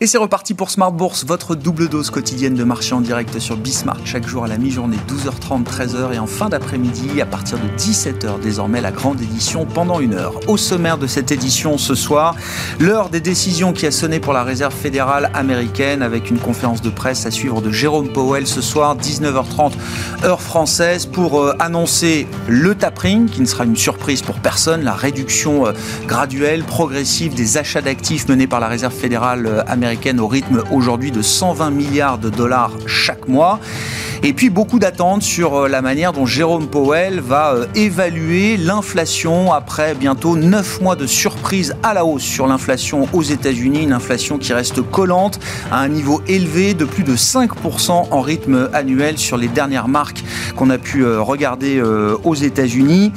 Et c'est reparti pour Smart Bourse, votre double dose quotidienne de marché en direct sur Bismart, chaque jour à la mi-journée, 12h30, 13h et en fin d'après-midi, à partir de 17h désormais, la grande édition pendant une heure. Au sommaire de cette édition ce soir, l'heure des décisions qui a sonné pour la réserve fédérale américaine avec une conférence de presse à suivre de Jérôme Powell ce soir, 19h30, heure française, pour euh, annoncer le tapering, qui ne sera une surprise pour personne, la réduction euh, graduelle, progressive des achats d'actifs menés par la réserve fédérale euh, au rythme aujourd'hui de 120 milliards de dollars chaque mois. Et puis beaucoup d'attentes sur euh, la manière dont Jérôme Powell va euh, évaluer l'inflation après bientôt 9 mois de surprise à la hausse sur l'inflation aux États-Unis, une inflation qui reste collante à un niveau élevé de plus de 5% en rythme annuel sur les dernières marques qu'on a pu euh, regarder aux États-Unis.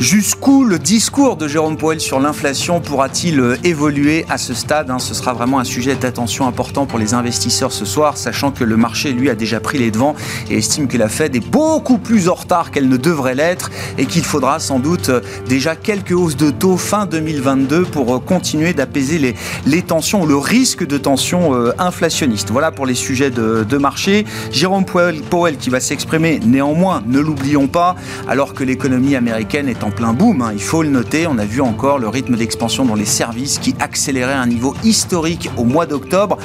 Jusqu'où le discours de Jérôme Powell sur l'inflation pourra-t-il euh, évoluer à ce stade hein? Ce sera vraiment un sujet d'attention important pour les investisseurs ce soir, sachant que le marché, lui, a déjà pris les devants et estime que la Fed est beaucoup plus en retard qu'elle ne devrait l'être et qu'il faudra sans doute euh, déjà quelques hausses de taux fin 2022 pour euh, continuer d'apaiser les, tensions le risque de tensions inflationnistes. Voilà pour les sujets de, de marché. Jérôme Powell, Powell qui va s'exprimer néanmoins, ne l'oublions pas, alors que l'économie américaine est en plein boom, hein. il faut le noter. On a vu encore le rythme d'expansion dans les services qui accélérait à un niveau historique au mois d'octobre.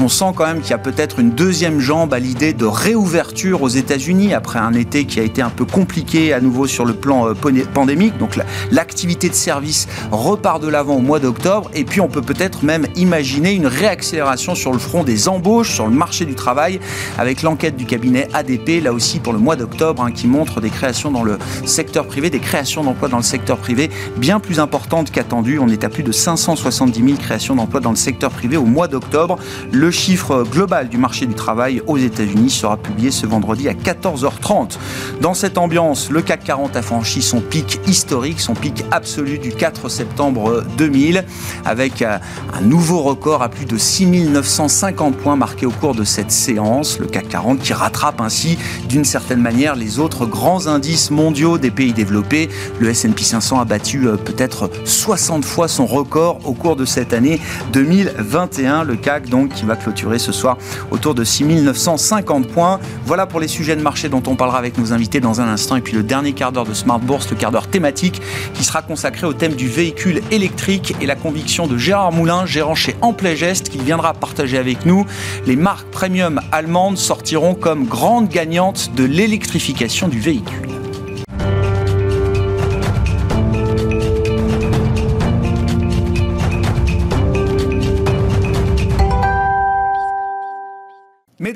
On sent quand même qu'il y a peut-être une deuxième jambe à l'idée de réouverture aux États-Unis après un été qui a été un peu compliqué à nouveau sur le plan euh, pandémique. Donc l'activité de service repart de l'avant au mois d'octobre. Et puis on peut peut-être même imaginer une réaccélération sur le front des embauches, sur le marché du travail, avec l'enquête du cabinet ADP, là aussi pour le mois d'octobre, hein, qui montre des créations dans le secteur privé, des créations d'emplois dans le secteur privé bien plus importante qu'attendue. On est à plus de 570 000 créations d'emplois dans le secteur privé au mois d'octobre. Le chiffre global du marché du travail aux États-Unis sera publié ce vendredi à 14h30. Dans cette ambiance, le CAC 40 a franchi son pic historique, son pic absolu du 4 septembre 2000, avec euh, un nouveau record à plus de 6950 points marqués au cours de cette séance. Le CAC 40 qui rattrape ainsi d'une certaine manière les autres grands indices mondiaux des pays développés. Le S&P 500 a battu euh, peut-être 60 fois son record au cours de cette année 2021. Le CAC donc qui va clôturer ce soir autour de 6950 points. Voilà pour les sujets de marché dont on parlera avec nos invités dans un instant. Et puis le dernier quart d'heure de Smart Bourse, le quart d'heure thématique qui sera consacré au thème du véhicule électrique et la conviction de Gérard Moulin, gérant chez Amplegest, qui viendra partager avec nous. Les marques premium allemandes sortiront comme grandes gagnantes de l'électrification du véhicule.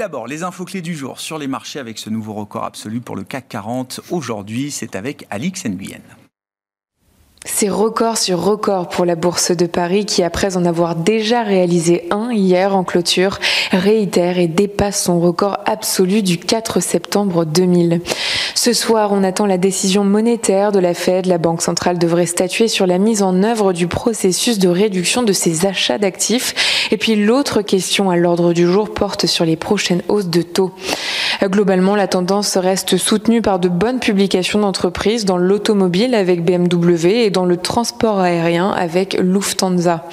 D'abord, les infos clés du jour sur les marchés avec ce nouveau record absolu pour le CAC 40. Aujourd'hui, c'est avec Alix Nguyen. C'est record sur record pour la Bourse de Paris qui, après en avoir déjà réalisé un hier en clôture, réitère et dépasse son record absolu du 4 septembre 2000. Ce soir, on attend la décision monétaire de la Fed. La Banque centrale devrait statuer sur la mise en œuvre du processus de réduction de ses achats d'actifs. Et puis l'autre question à l'ordre du jour porte sur les prochaines hausses de taux. Globalement, la tendance reste soutenue par de bonnes publications d'entreprises dans l'automobile avec BMW et dans le transport aérien avec Lufthansa.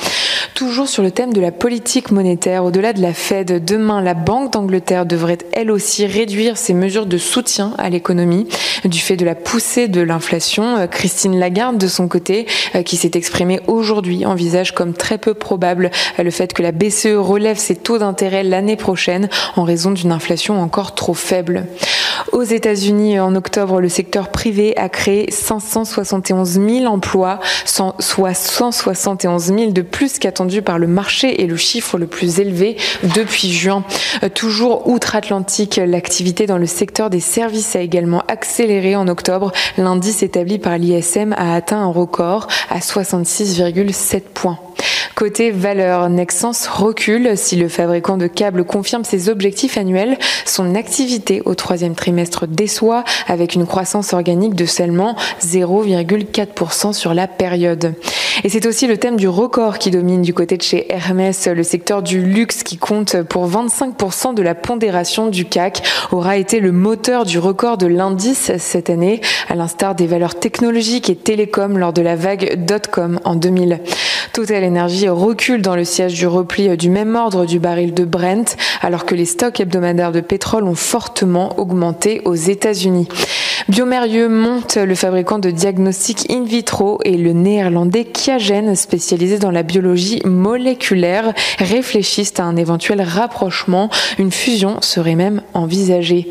Toujours sur le thème de la politique monétaire, au-delà de la Fed, demain, la Banque d'Angleterre devrait elle aussi réduire ses mesures de soutien à l'économie du fait de la poussée de l'inflation. Christine Lagarde, de son côté, euh, qui s'est exprimée aujourd'hui, envisage comme très peu probable euh, le fait que la BCE relève ses taux d'intérêt l'année prochaine en raison d'une inflation encore trop faible. Aux États-Unis, en octobre, le secteur privé a créé 571 000 emplois, soit 171 000 de plus qu'attendu par le marché et le chiffre le plus élevé depuis juin. Euh, toujours outre-Atlantique, l'activité dans le secteur des services a également accéléré en octobre. L'indice établi par l'ISM a atteint un record à 66,7 points. Côté valeur, Nexens recule. Si le fabricant de câbles confirme ses objectifs annuels, son activité au troisième trimestre déçoit avec une croissance organique de seulement 0,4% sur la période. Et c'est aussi le thème du record qui domine du côté de chez Hermès. Le secteur du luxe qui compte pour 25% de la pondération du CAC aura été le moteur du record de l'indice cette année, à l'instar des valeurs technologiques et télécoms lors de la vague dot-com en 2000. Total recule dans le siège du repli du même ordre du baril de Brent, alors que les stocks hebdomadaires de pétrole ont fortement augmenté aux États-Unis. Biomérieux monte le fabricant de diagnostics in vitro et le néerlandais Kiagen, spécialisé dans la biologie moléculaire, réfléchissent à un éventuel rapprochement. Une fusion serait même envisagée.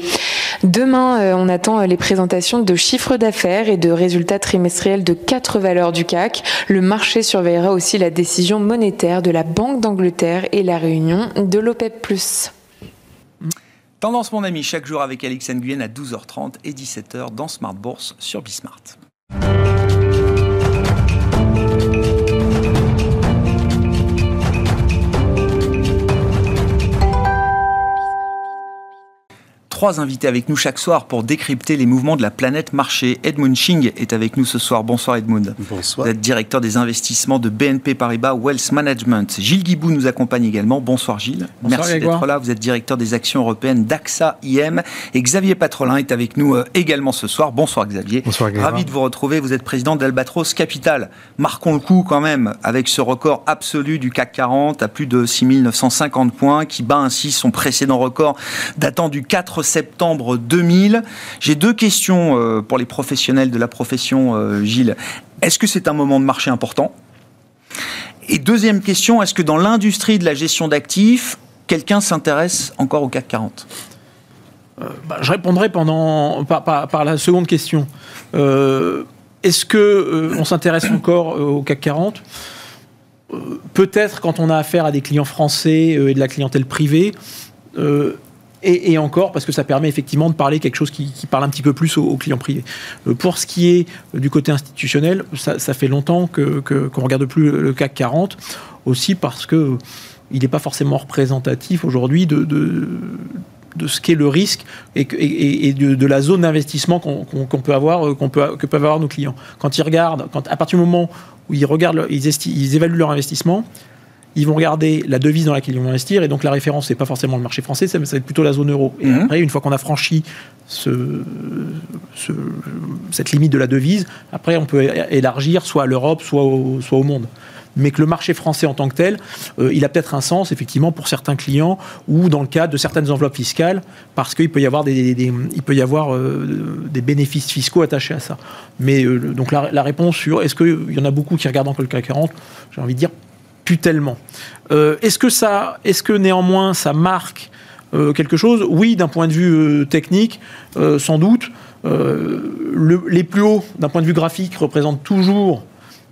Demain, euh, on attend les présentations de chiffres d'affaires et de résultats trimestriels de quatre valeurs du CAC. Le marché surveillera aussi la décision monétaire de la Banque d'Angleterre et la réunion de l'OPEP+. Tendance mon ami, chaque jour avec Alix Nguyen à 12h30 et 17h dans Smart Bourse sur Bismart. Trois invités avec nous chaque soir pour décrypter les mouvements de la planète marché. Edmund Ching est avec nous ce soir. Bonsoir Edmund. Bonsoir. Vous êtes directeur des investissements de BNP Paribas Wealth Management. Gilles Guibou nous accompagne également. Bonsoir Gilles. Bonsoir, Merci d'être là. Vous êtes directeur des actions européennes d'AXA IM. Et Xavier Patrolin est avec nous euh, également ce soir. Bonsoir Xavier. Bonsoir Grégoire. Ravi de vous retrouver. Vous êtes président d'Albatros Capital. Marquons le coup quand même avec ce record absolu du CAC 40 à plus de 6950 points qui bat ainsi son précédent record datant du 4 septembre 2000. J'ai deux questions euh, pour les professionnels de la profession, euh, Gilles. Est-ce que c'est un moment de marché important? Et deuxième question, est-ce que dans l'industrie de la gestion d'actifs, quelqu'un s'intéresse encore au CAC 40 euh, bah, Je répondrai pendant, par, la seconde question. Est-ce que on s'intéresse encore au CAC 40 Peut-être quand on a affaire à des clients français et de la clientèle privée. Et, encore, parce que ça permet effectivement de parler quelque chose qui, parle un petit peu plus aux, aux clients privés. Euh, pour ce qui est du côté institutionnel, ça, fait longtemps qu'on que, qu regarde plus le CAC 40, aussi parce que il n'est pas forcément représentatif aujourd'hui de, de, ce qu'est le risque et, de, de, la zone d'investissement qu'on qu qu peut avoir, peut, que peuvent avoir nos clients. Quand ils regardent, quand, à partir du moment où ils regardent, ils évaluent leur investissement, ils vont regarder la devise dans laquelle ils vont investir, et donc la référence, c'est pas forcément le marché français, ça va être plutôt la zone euro. Et mmh. après, une fois qu'on a franchi ce, ce, cette limite de la devise, après, on peut élargir soit à l'Europe, soit au, soit au monde mais que le marché français en tant que tel, euh, il a peut-être un sens effectivement pour certains clients ou dans le cadre de certaines enveloppes fiscales, parce qu'il peut y avoir des, des il peut y avoir euh, des bénéfices fiscaux attachés à ça. Mais euh, donc la, la, réponse sur est-ce qu'il y en a beaucoup qui regardent encore le CAC 40, j'ai envie de dire plus tellement. Euh, est-ce que ça, est-ce que néanmoins ça marque euh, quelque chose? Oui, d'un point de vue euh, technique, sans doute. Le, les plus hauts, d'un point de vue graphique, représentent toujours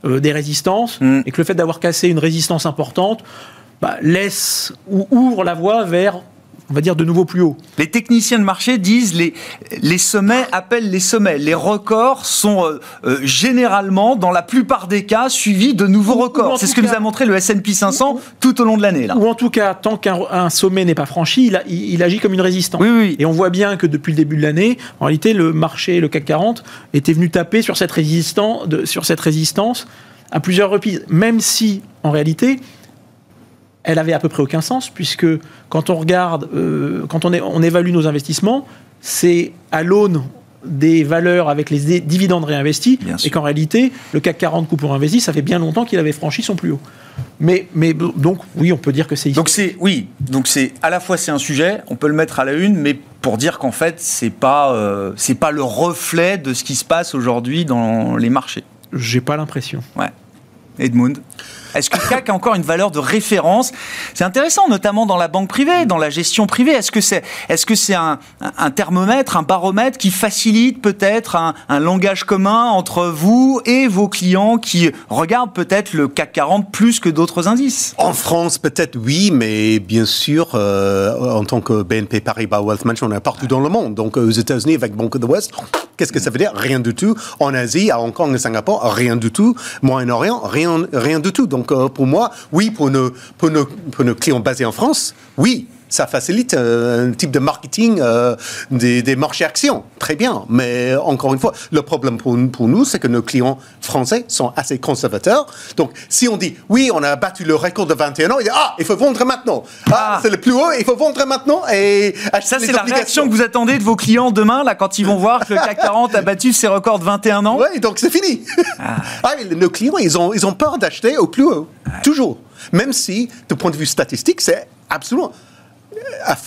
des résistances, mmh. et que le fait d'avoir cassé une résistance importante bah, laisse ou ouvre la voie vers on va dire de nouveau plus haut. Les techniciens de marché disent les, les sommets appellent les sommets. Les records sont euh, euh, généralement, dans la plupart des cas, suivis de nouveaux records. C'est ce que cas, nous a montré le S&P 500 ou, tout au long de l'année. Ou en tout cas, tant qu'un sommet n'est pas franchi, il, a, il, il, agit comme une résistance. Oui, oui. Et on voit bien que depuis le début de l'année, en réalité, le marché, le CAC 40, était venu taper sur cette, résistance, de, sur cette résistance à plusieurs reprises. Même si, en réalité, elle avait à peu près aucun sens, puisque quand on regarde, euh, quand on, est, on, évalue nos investissements, c'est à l'aune des valeurs avec les dividendes réinvestis, et qu'en réalité, le CAC 40 coup pour investi, ça fait bien longtemps qu'il avait franchi son plus haut. Mais, mais donc, oui, on peut dire que c'est Donc c'est, oui, donc c'est à la fois c'est un sujet, on peut le mettre à la une, mais pour dire qu'en fait, c'est pas, euh, c'est pas le reflet de ce qui se passe aujourd'hui dans les marchés. J'ai pas l'impression. Ouais. Edmund? Est-ce que le CAC a encore une valeur de référence? C'est intéressant, notamment dans la banque privée, dans la gestion privée. Est-ce que c'est est -ce c'est un, thermomètre, un baromètre qui facilite peut-être un, un, langage commun entre vous et vos clients qui regardent peut-être le CAC 40 plus que d'autres indices? En France, peut-être oui, mais bien sûr, euh, en tant que BNP Paribas Wealth Management, on est partout dans le monde. Donc aux États-Unis, avec Banque de l'Ouest, qu'est-ce que ça veut dire? Rien du tout. En Asie, à Hong Kong et Singapour, rien du tout. Moyen-Orient, rien, rien du tout. Donc Donc euh, pour moi, oui, pour nos, pour, nos, pour nos clients basés en France, oui, ça facilite euh, un type de marketing euh, des, des, marchés actions. Très bien. Mais encore une fois, le problème pour, pour nous, c'est que nos clients français sont assez conservateurs. Donc, si on dit, oui, on a battu le record de 21 ans, il dit, ah, il faut vendre maintenant. Ah, ah. c'est le plus haut, il faut vendre maintenant. Et ça, c'est la réaction que vous attendez de vos clients demain, là, quand ils vont voir que le CAC 40 a battu ses records de 21 ans? Oui, donc c'est fini. Ah. ah nos clients, ils ont, ils ont peur d'acheter au plus haut. Toujours. Même si, de point de vue statistique, c'est absolument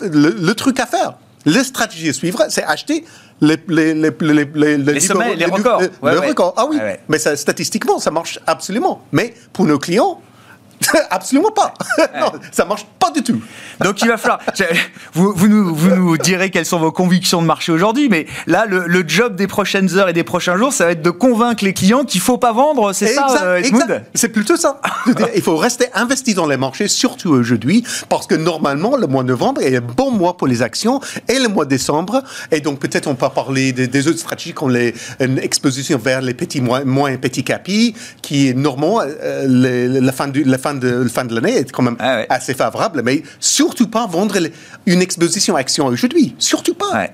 le, truc à faire. La stratégie à suivre, c'est acheter les, les, les, les, les les records. Ah oui, mais ça, statistiquement, ça marche absolument. Mais pour nos clients, Absolument pas. non, ça marche pas du tout. Donc il va falloir. Vous, vous, nous, vous nous direz quelles sont vos convictions de marché aujourd'hui, mais là, le, job des prochaines heures et des prochains jours, ça va être de convaincre les clients qu'il faut pas vendre. C'est ça, euh, C'est plutôt ça. il faut rester investi dans les marchés, surtout aujourd'hui, parce que normalement, le mois de novembre est un bon mois pour les actions et le mois de décembre. Et donc peut-être on peut parler des, autres stratégies comme les, une exposition vers les petits moins, moins petits capis, qui est normalement euh, la fin du la fin de, fin de l'année est quand même ah assez favorable, mais surtout pas vendre une exposition action aujourd'hui. Surtout pas.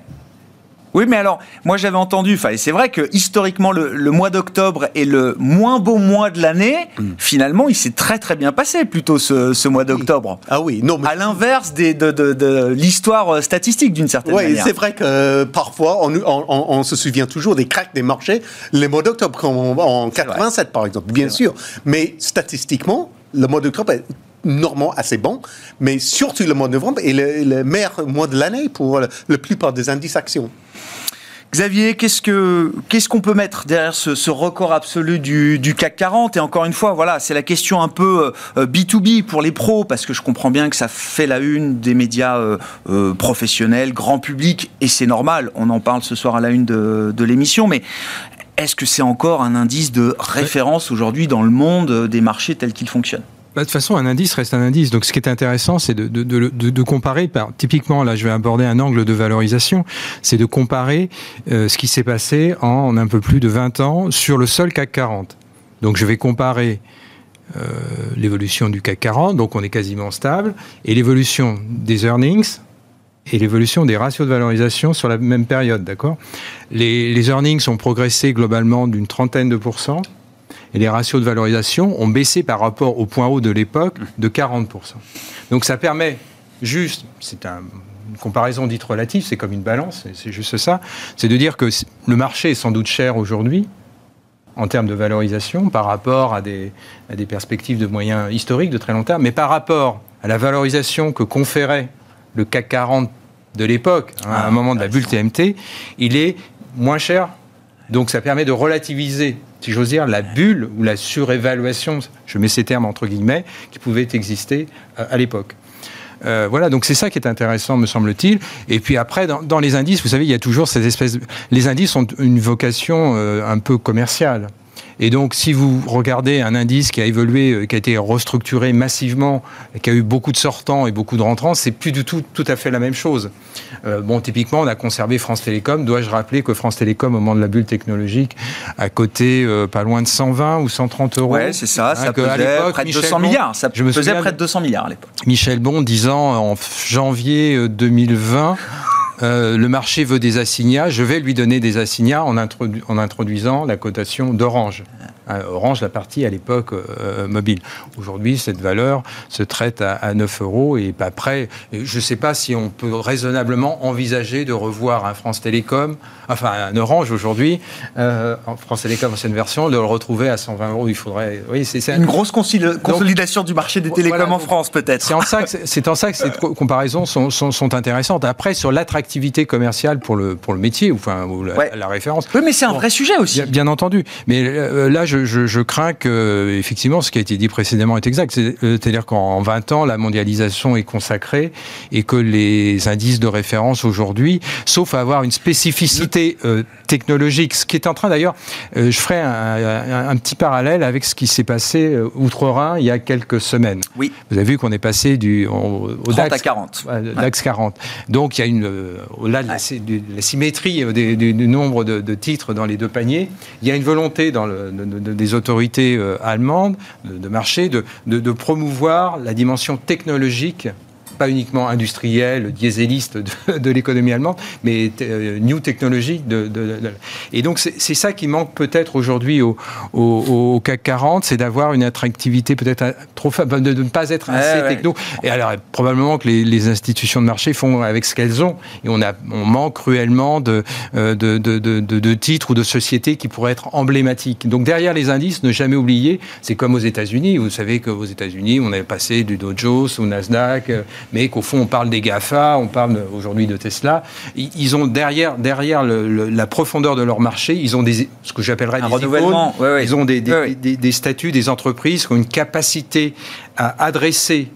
Oui, mais alors, moi j'avais entendu, et c'est vrai que historiquement, le, mois d'octobre est le moins beau mois de l'année. Hmm. Finalement, il s'est très très bien passé plutôt ce, mois d'octobre. Ah oui, non, mais... À l'inverse de, de, l'histoire euh, statistique d'une certaine manière. Oui, c'est vrai que euh, parfois, on, se souvient toujours des cracks des marchés, les mois d'octobre, comme en, 87 par exemple, bien sûr. Mais statistiquement, le mois d'octobre est normalement assez bon, mais surtout le mois de novembre est le, meilleur mois de l'année pour la plupart des indices actions. Xavier, qu'est-ce que qu'est-ce qu'on peut mettre derrière ce, record absolu du, CAC 40 Et encore une fois, voilà, c'est la question un peu B2B euh, pour les pros, parce que je comprends bien que ça fait la une des médias euh, euh, professionnels, grand public, et c'est normal. On en parle ce soir à la une de, de l'émission, mais est-ce que c'est encore un indice de référence aujourd'hui dans le monde des marchés tels qu'ils fonctionnent? Bah, de toute façon, un indice reste un indice. Donc, ce qui est intéressant, c'est de, comparer. Par, typiquement, là, je vais aborder un angle de valorisation. C'est de comparer euh, ce qui s'est passé en un peu plus de 20 ans sur le seul CAC 40. Donc, je vais comparer euh, l'évolution du CAC 40, donc on est quasiment stable, et l'évolution des earnings, et l'évolution des ratios de valorisation sur la même période, d'accord? Les, les, earnings ont progressé globalement d'une trentaine de pourcents et les ratios de valorisation ont baissé par rapport au point haut de l'époque de 40%. Donc ça permet juste, c'est une comparaison dite relative, c'est comme une balance, c'est juste ça, c'est de dire que le marché est sans doute cher aujourd'hui, en termes de valorisation par rapport à des, à des, perspectives de moyens historiques de très long terme, mais par rapport à la valorisation que conférait le CAC 40 de l'époque, hein, à un moment de la bulle TMT, il est moins cher. Donc ça permet de relativiser, si j'ose dire, la bulle ou la surévaluation, je mets ces termes entre guillemets, qui pouvaient exister euh, à l'époque. Euh, voilà, donc c'est ça qui est intéressant, me semble-t-il. Et puis après, dans, les indices, vous savez, il y a toujours ces espèces. Les indices ont une vocation euh, un peu commerciale. Et donc, si vous regardez un indice qui a évolué, euh, qui a été restructuré massivement, qui a eu beaucoup de sortants et beaucoup de rentrants, c'est plus du tout tout à fait la même chose. Euh, bon, typiquement, on a conservé France Télécom. Dois-je rappeler que France Télécom, au moment de la bulle technologique, a coté euh, pas loin de 120 ou 130 euros? Ouais, c'est ça. Hein, ça pesait près de 200 milliards. Ça je me pesait près de 200 milliards à l'époque. Michel Bon disant en janvier 2020. Euh, le marché veut des assignats, je vais lui donner des assignats en, en introduisant la cotation d'Orange. Euh, Orange, la partie à l'époque euh, mobile. Aujourd'hui, cette valeur se traite à, 9 euros et pas près. Je ne sais pas si on peut raisonnablement envisager de revoir un France Télécom, enfin un Orange aujourd'hui, euh, France Télécom ancienne version, de le retrouver à 120 euros. Il faudrait. Oui, c'est une grosse consolidation du marché des télécoms en France, peut-être. C'est en ça que c'est en ça que ces comparaisons sont, sont, intéressantes. Après, sur l'attractivité commerciale pour le pour le métier, ou enfin la, référence. Oui, mais c'est un vrai sujet aussi. Bien, bien entendu. Mais là, je je, crains que, effectivement, ce qui a été dit précédemment est exact. Euh, c'est-à-dire qu'en 20 ans, la mondialisation est consacrée et que les indices de référence aujourd'hui, sauf à avoir une spécificité euh, technologique, ce qui est en train d'ailleurs, euh, je ferai un, petit parallèle avec ce qui s'est passé outre-Rhin il y a quelques semaines. Oui. Vous avez vu qu'on est passé du, au, DAX à 40. DAX 40. Donc il y a une, au-delà de, la, symétrie du, nombre de, titres dans les deux paniers, il y a une volonté dans le, des autorités allemandes de, marché de, de promouvoir la dimension technologique pas uniquement industriel, dieseliste de, de l'économie allemande, mais euh, new technologique. De, et donc, c'est ça qui manque peut-être aujourd'hui au, au, CAC 40, c'est d'avoir une attractivité peut-être trop faible, de, ne pas être assez techno. Et alors, probablement que les, les, institutions de marché font avec ce qu'elles ont. Et on, a, on manque cruellement de, euh, de, de, titres ou de sociétés qui pourraient être emblématiques. Donc, derrière les indices, ne jamais oublier, c'est comme aux États-Unis. Vous savez qu'aux États-Unis, on avait passé du Dow Jones au Nasdaq, mais qu'au fond, on parle des GAFA, on parle aujourd'hui de Tesla. Ils ont derrière, derrière la profondeur de leur marché, ils ont des, ce que j'appellerais des renouvellement. Ils ont des, des, statuts, des entreprises qui ont une capacité à adresser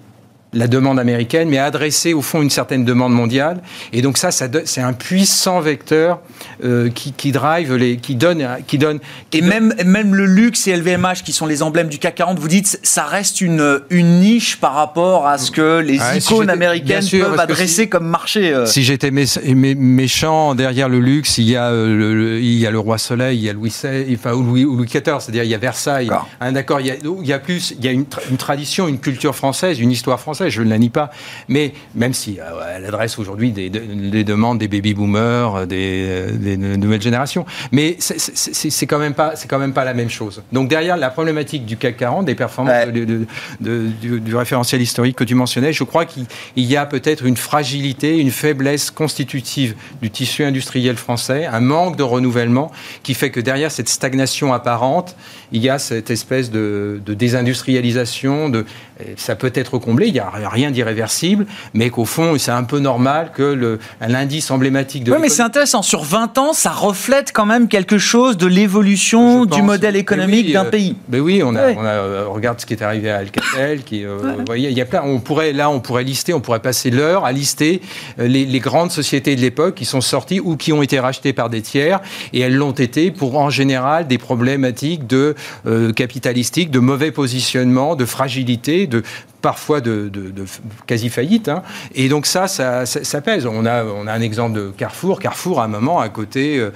la demande américaine, mais adresser au fond une certaine demande mondiale. Et donc ça, ça c'est un puissant vecteur euh, qui, qui, drive les, qui donne, qui donne. et même même le luxe et LVMH qui sont les emblèmes du CAC 40, vous dites, ça reste une une niche par rapport à ce que les icônes américaines peuvent adresser comme marché. Euh. Si j'étais méchant derrière le luxe, il y a euh, le, il y a le roi Soleil, il y a Louis XVI, enfin Louis, Louis XIV, c'est-à-dire il y a Versailles. D'accord, il y a, il y a plus, il y a une, une tradition, une culture française, une histoire française je ne la nie pas. Mais même si euh, elle adresse aujourd'hui des, demandes des baby-boomers, euh, euh, des, nouvelles générations. Mais c'est quand, même pas, quand même pas la même chose. Donc derrière la problématique du CAC 40, des performances du, référentiel historique que tu mentionnais, je crois qu'il y a peut-être une fragilité, une faiblesse constitutive du tissu industriel français, un manque de renouvellement qui fait que derrière cette stagnation apparente, il y a cette espèce de, désindustrialisation, de, ça peut être comblé, il n'y a rien d'irréversible, mais qu'au fond, c'est un peu normal que l'indice emblématique de... Oui, mais c'est intéressant, sur 20 ans, ça reflète quand même quelque chose de l'évolution du modèle économique d'un euh, pays. Mais oui, on, a, euh, regarde ce qui est arrivé à Alcatel, qui, euh, voyez, il y a plein, on pourrait, là, on pourrait lister, on pourrait passer l'heure à lister les, les grandes sociétés de l'époque qui sont sorties ou qui ont été rachetées par des tiers, et elles l'ont été pour, en général, des problématiques de euh, capitalistique, de mauvais positionnement, de fragilité, de parfois de, quasi faillite. Hein. Et donc ça, ça, pèse. On a, on a un exemple de Carrefour. Carrefour, à un moment, à côté, euh,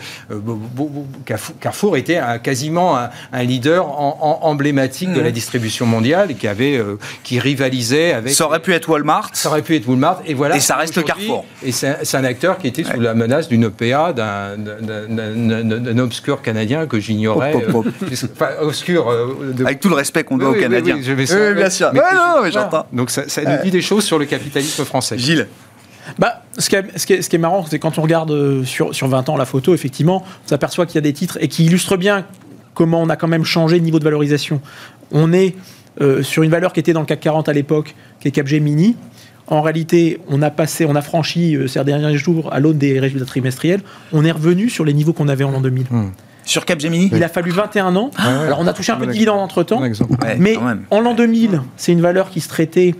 Carrefour, était quasiment un, leader emblématique de la mmh. distribution mondiale qui avait, euh, qui rivalisait avec. Ça aurait pu être Walmart. Ça aurait pu être Walmart. Et voilà. Et ça reste Carrefour. Et c'est un acteur qui était sous la menace d'une OPA d'un obscur Canadien que j'ignorais. Euh, obscur. Avec tout le respect qu'on doit aux Canadiens. oui, bien sûr. Donc ça, nous dit des choses sur le capitalisme français. Gilles bah, ce, qui est, ce, qui est, marrant, c'est quand on regarde euh, sur, sur 20 ans la photo, effectivement, on s'aperçoit qu'il y a des titres et qui illustrent bien comment on a quand même changé le niveau de valorisation. On est euh, sur une valeur qui était dans le CAC 40 à l'époque, qui est Capgemini. En réalité, on a passé, on a franchi euh, ces derniers jours à l'aune des résultats trimestriels. On est revenu sur les niveaux qu'on avait en l'an 2000. Sur Capgemini Il a fallu 21 ans. Alors on a touché un peu de dividende entre temps. mais en l'an 2000, c'est une valeur qui se traitait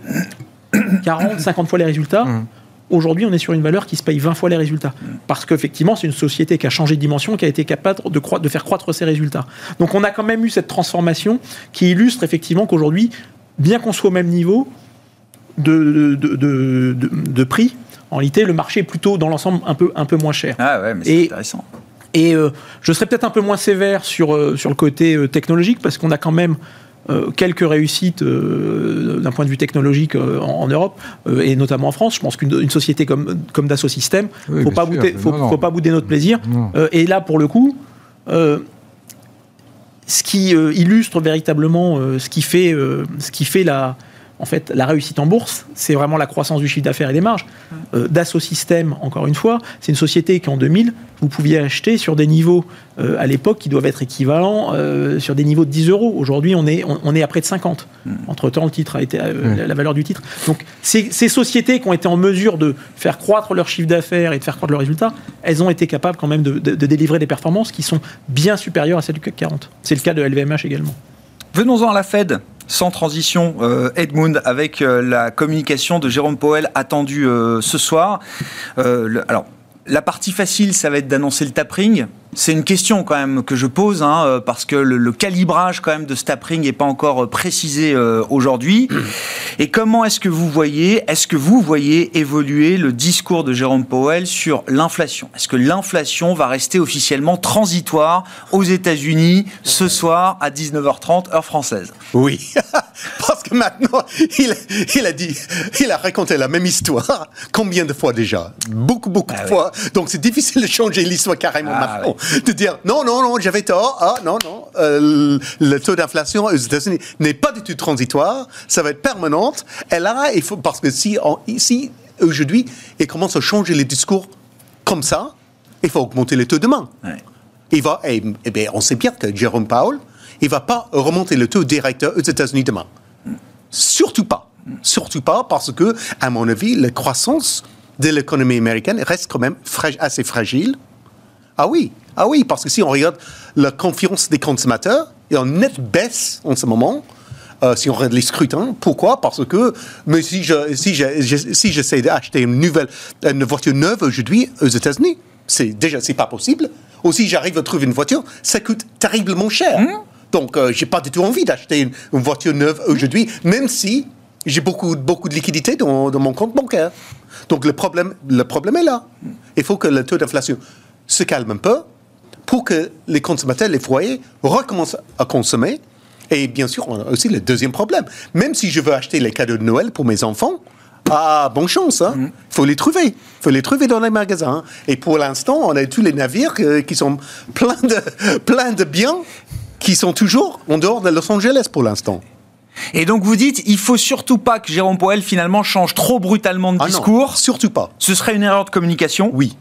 40, 50 fois les résultats. Mmh. Aujourd'hui, on est sur une valeur qui se paye 20 fois les résultats. Parce qu'effectivement, c'est une société qui a changé de dimension, qui a été capable de, de, faire croître ses résultats. Donc on a quand même eu cette transformation qui illustre effectivement qu'aujourd'hui, bien qu'on soit au même niveau de, de, de, prix, en réalité, le marché est plutôt dans l'ensemble un peu, un peu moins cher. Ah ouais, mais c'est intéressant. Et euh, je serais peut-être un peu moins sévère sur, euh, sur le côté euh, technologique, parce qu'on a quand même quelques réussites d'un point de vue technologique en, Europe et notamment en France. Je pense qu'une société comme, comme Dassault Systèmes, il ne faut, pas bouder, faut, pas bouder notre plaisir. et là, pour le coup, ce qui illustre véritablement ce qui fait, ce qui fait la, en fait, la réussite en bourse, c'est vraiment la croissance du chiffre d'affaires et des marges. Euh, Dassault Systèmes, encore une fois, c'est une société qui en 2000, vous pouviez acheter sur des niveaux euh, à l'époque qui doivent être équivalents euh, sur des niveaux de 10 euros. Aujourd'hui, on est, on, est à près de 50. Hmm. Entre-temps, le titre a été la, valeur du titre. Donc, ces, sociétés qui ont été en mesure de faire croître leur chiffre d'affaires et de faire croître leurs résultats, elles ont été capables quand même de, de délivrer des performances qui sont bien supérieures à celles du CAC 40. C'est le cas de LVMH également. Venons-en à la Fed sans transition, euh, Edmund, avec euh, la communication de Jérôme Powell attendue euh, ce soir. alors, la partie facile, ça va être d'annoncer le tapering. C'est une question quand même que je pose, hein, euh, parce que le, le, calibrage quand même de ce tapering n'est pas encore euh, précisé euh, aujourd'hui. Et comment est-ce que vous voyez, est-ce que vous voyez évoluer le discours de Jérôme Powell sur l'inflation? Est-ce que l'inflation va rester officiellement transitoire aux États-Unis ce soir à 19h30 heure française? Oui, parce que maintenant il, il, a dit, il a raconté la même histoire combien de fois déjà? Beaucoup, beaucoup Ah de oui. fois. Donc c'est difficile de changer l'histoire carrément Ah maintenant. De dire non, non, non, j'avais tort. Ah, non, non. euh, le taux d'inflation aux États-Unis n'est pas du tout transitoire. Ça va être permanente. Et là, il faut, parce que si, ici, aujourd'hui, il commence à changer les discours comme ça, il faut augmenter les taux demain. Ouais. Il va, et, eh bien, on sait bien que Jérôme Powell, il va pas remonter le taux directeur aux États-Unis demain. Surtout pas. Surtout pas parce que, à mon avis, la croissance de l'économie américaine reste quand même assez fragile. Ah oui, ah oui, parce que si on regarde la confiance des consommateurs, il y a une nette baisse en ce moment. euh, si on regarde les scrutins, pourquoi? Parce que mais si je si je, je- si j'essaie d'acheter une nouvelle une voiture neuve aujourd'hui aux États-Unis, c'est déjà c'est pas possible. Aussi, j'arrive à trouver une voiture, ça coûte terriblement cher. Donc, euh, j'ai pas du tout envie d'acheter une, une voiture neuve aujourd'hui, même si j'ai beaucoup beaucoup de liquidités dans, dans mon compte bancaire. Donc, le problème le problème est là. Il faut que le taux d'inflation se calme un peu pour que les consommateurs, les foyers, recommencent à consommer. Et bien sûr, on a aussi le deuxième problème. Même si je veux acheter les cadeaux de Noël pour mes enfants, ah, bonne chance, il Mm. faut les trouver. Il faut les trouver dans les magasins. Et pour l'instant, on a tous les navires euh, qui sont pleins de, de biens qui sont toujours en dehors de Los Angeles pour l'instant. Et donc vous dites, il faut surtout pas que Jérôme Powell finalement change trop brutalement de Ah non, discours. surtout pas. Ce serait une erreur de communication. Oui.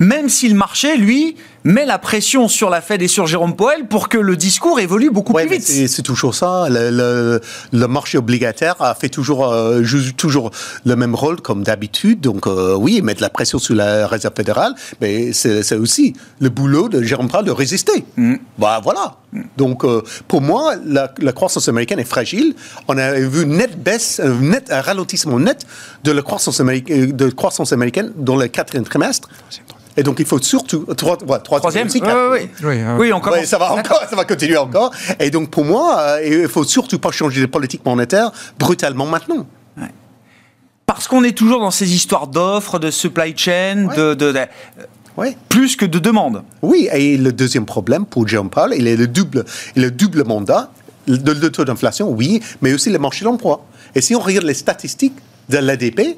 Même si le marché, lui, met la pression sur la Fed et sur Jérôme Powell pour que le discours évolue beaucoup Ouais, plus vite. c'est c'est toujours ça. Le, le- le marché obligataire a fait toujours, euh, joue toujours le même rôle comme d'habitude. Donc euh, oui, mettre la pression sur la Réserve fédérale, mais c'est aussi le boulot de Jérôme Powell de résister. Bah voilà. Donc euh, pour moi, la, la croissance américaine est fragile. On a vu une nette baisse, un, net, un ralentissement net de la croissance, américaine, de croissance américaine dans le quatrième trimestre. Et donc il faut surtout trois, ouais, Troisième aussi, Oui, oui, oui. Oui, on commence. Ça va encore, ça va continuer encore. Et donc pour moi, euh, il faut surtout pas changer de politique monétaire brutalement maintenant. Parce qu'on est toujours dans ces histoires d'offres, de supply chain, Ouais. de, de- de- Ouais. plus que de demandes. Oui, et le deuxième problème pour Powell, il est le double, le double mandat, le, le taux d'inflation, oui, mais aussi le marché de l'emploi. Et si on regarde les statistiques de l'ADP,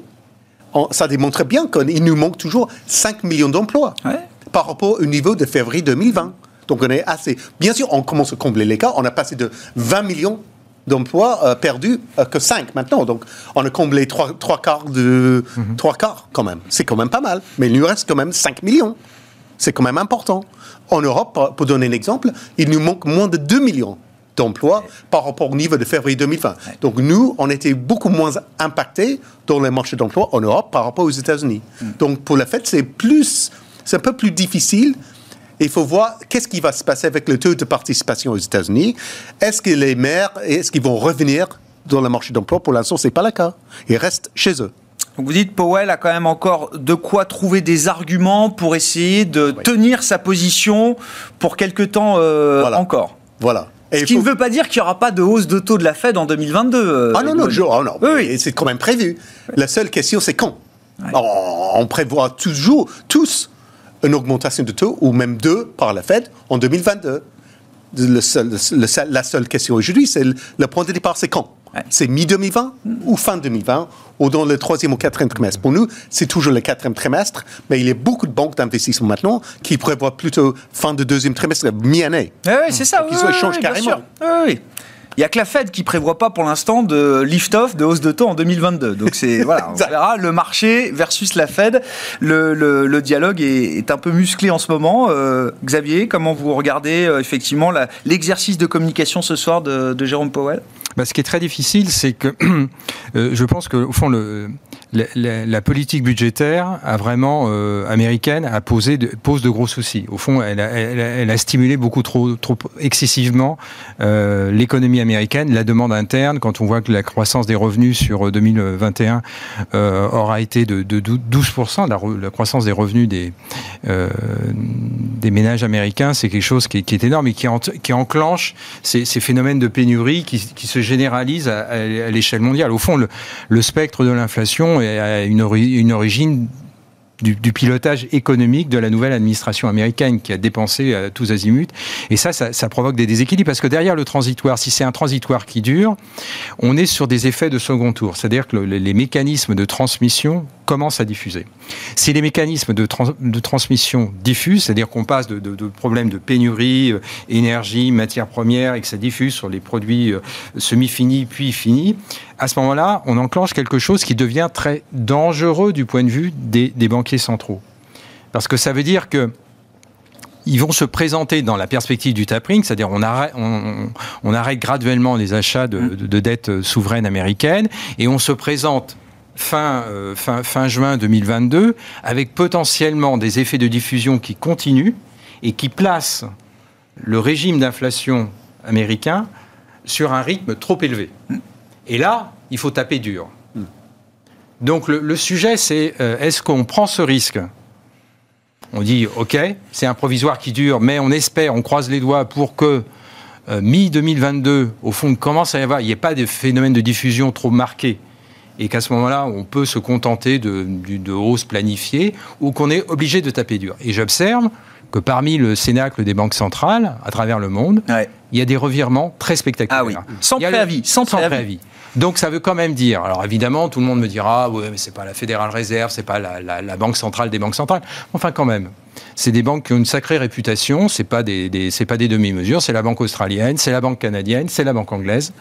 on- ça démontre bien qu'il nous manque toujours 5 millions d'emplois Ouais. par rapport au niveau de février 2020. Donc on est assez. Bien sûr, on commence à combler l'écart. On a passé de 20 millions d'emplois euh, perdus euh, que 5 maintenant. Donc on a comblé trois, trois quarts de trois quarts quand même. C'est quand même pas mal. Mais il nous reste quand même 5 millions. C'est quand même important. En Europe, pour donner un exemple, il nous manque moins de 2 millions d'emplois par rapport au niveau de février 2020. Donc nous, on était beaucoup moins impactés dans le marché d'emploi en Europe par rapport aux États-Unis. Donc pour le fait, c'est plus, c'est un peu plus difficile. Il faut voir qu'est-ce qui va se passer avec le taux de participation aux États-Unis. Est-ce que les maires, est-ce qu'ils vont revenir dans le marché d'emploi? Pour l'instant, c'est pas le cas. Ils restent chez eux. Donc vous dites Powell a quand même encore de quoi trouver des arguments pour essayer de tenir sa position pour quelque temps euh, Voilà. encore. Voilà. Et Ce qui faut- ne veut pas dire qu'il n'y aura pas de hausse de taux de la Fed en 2022. euh, Ah non, non, je- ah non, Oui, oui. c'est quand même prévu. La seule question, c'est quand. On, on prévoit toujours, tous, une augmentation de taux, ou même deux, par la Fed en 2022. Le seul- le seul- la seule question aujourd'hui, c'est le, le point de départ, c'est quand? Ouais. C'est mi-2020 ou fin 2020 ou dans le troisième ou quatrième trimestre? Pour nous, c'est toujours le quatrième trimestre, mais il y a beaucoup de banques d'investissement maintenant qui prévoient plutôt fin de deuxième trimestre, mi-année. Oui, c'est ça. Donc, oui, ils oui, bien carrément. sûr. Oui, oui. Il n'y a que la Fed qui prévoit pas pour l'instant de lift-off, de hausse de taux en 2022. Donc c'est voilà, on verra le marché versus la Fed. Le, le- le dialogue est, est un peu musclé en ce moment. Euh, Xavier, comment vous regardez euh, effectivement l'exercice de communication ce soir de, de Jérôme Powell? Bah, Ce qui est très difficile, c'est que euh, je pense qu'au fond, la, politique budgétaire a vraiment euh, américaine a posé pose de gros soucis. Au fond, elle a, stimulé beaucoup trop, excessivement euh, l'économie américaine, la demande interne. Quand on voit que la croissance des revenus sur 2021 euh, aura été de, de 12%, la, croissance des revenus des ménages américains, c'est quelque chose qui est, énorme et qui, en, qui enclenche ces, phénomènes de pénurie qui se généralisent à, l'échelle mondiale. Au fond, le, spectre de l'inflation a une, ori une origine du, pilotage économique de la nouvelle administration américaine qui a dépensé à tous azimuts. Et ça, ça, provoque des déséquilibres parce que derrière le transitoire, si c'est un transitoire qui dure, on est sur des effets de second tour. C'est-à-dire que le, les mécanismes de transmission commencent à diffuser. Si les mécanismes de, trans de transmission diffusent, c'est-à-dire qu'on passe de, de, de, problèmes de pénurie, euh, énergie, matières premières, et que ça diffuse sur les produits euh, semi-finis puis finis, à ce moment-là, on enclenche quelque chose qui devient très dangereux du point de vue des, des banquiers centraux. Parce que ça veut dire que ils vont se présenter dans la perspective du tapering, c'est-à-dire on arrête, on, on arrête, graduellement les achats de, de, de dettes souveraines américaines et on se présente fin, euh, fin, juin 2022 avec potentiellement des effets de diffusion qui continuent et qui placent le régime d'inflation américain sur un rythme trop élevé. Et là, il faut taper dur. Donc le, le sujet, c'est euh, est-ce qu'on prend ce risque? On dit, OK, c'est un provisoire qui dure, mais on espère, on croise les doigts pour que euh, mi-2022, au fond, commence à y avoir, il n'y ait pas de phénomène de diffusion trop marqué, et qu'à ce moment-là, on peut se contenter de, de, de hausses planifiées, ou qu'on est obligé de taper dur. Et j'observe que parmi le cénacle des banques centrales, à travers le monde, ouais. il y a des revirements très spectaculaires. Ah oui, sans préavis, sans préavis. Donc ça veut quand même dire, alors évidemment tout le monde me dira, ouais mais c'est pas la Fédérale Réserve, c'est pas la, la, la, banque centrale des banques centrales, enfin quand même, c'est des banques qui ont une sacrée réputation, c'est pas des, des c'est pas des demi-mesures, c'est la banque australienne, c'est la banque canadienne, c'est la banque anglaise.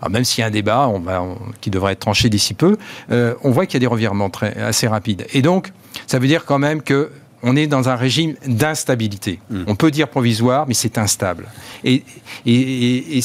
Alors même s'il y a un débat on va, on, qui devrait être tranché d'ici peu, euh, on voit qu'il y a des revirements très, assez rapides. Et donc ça veut dire quand même que on est dans un régime d'instabilité. Mmh. On peut dire provisoire, mais c'est instable. Et, et, et, et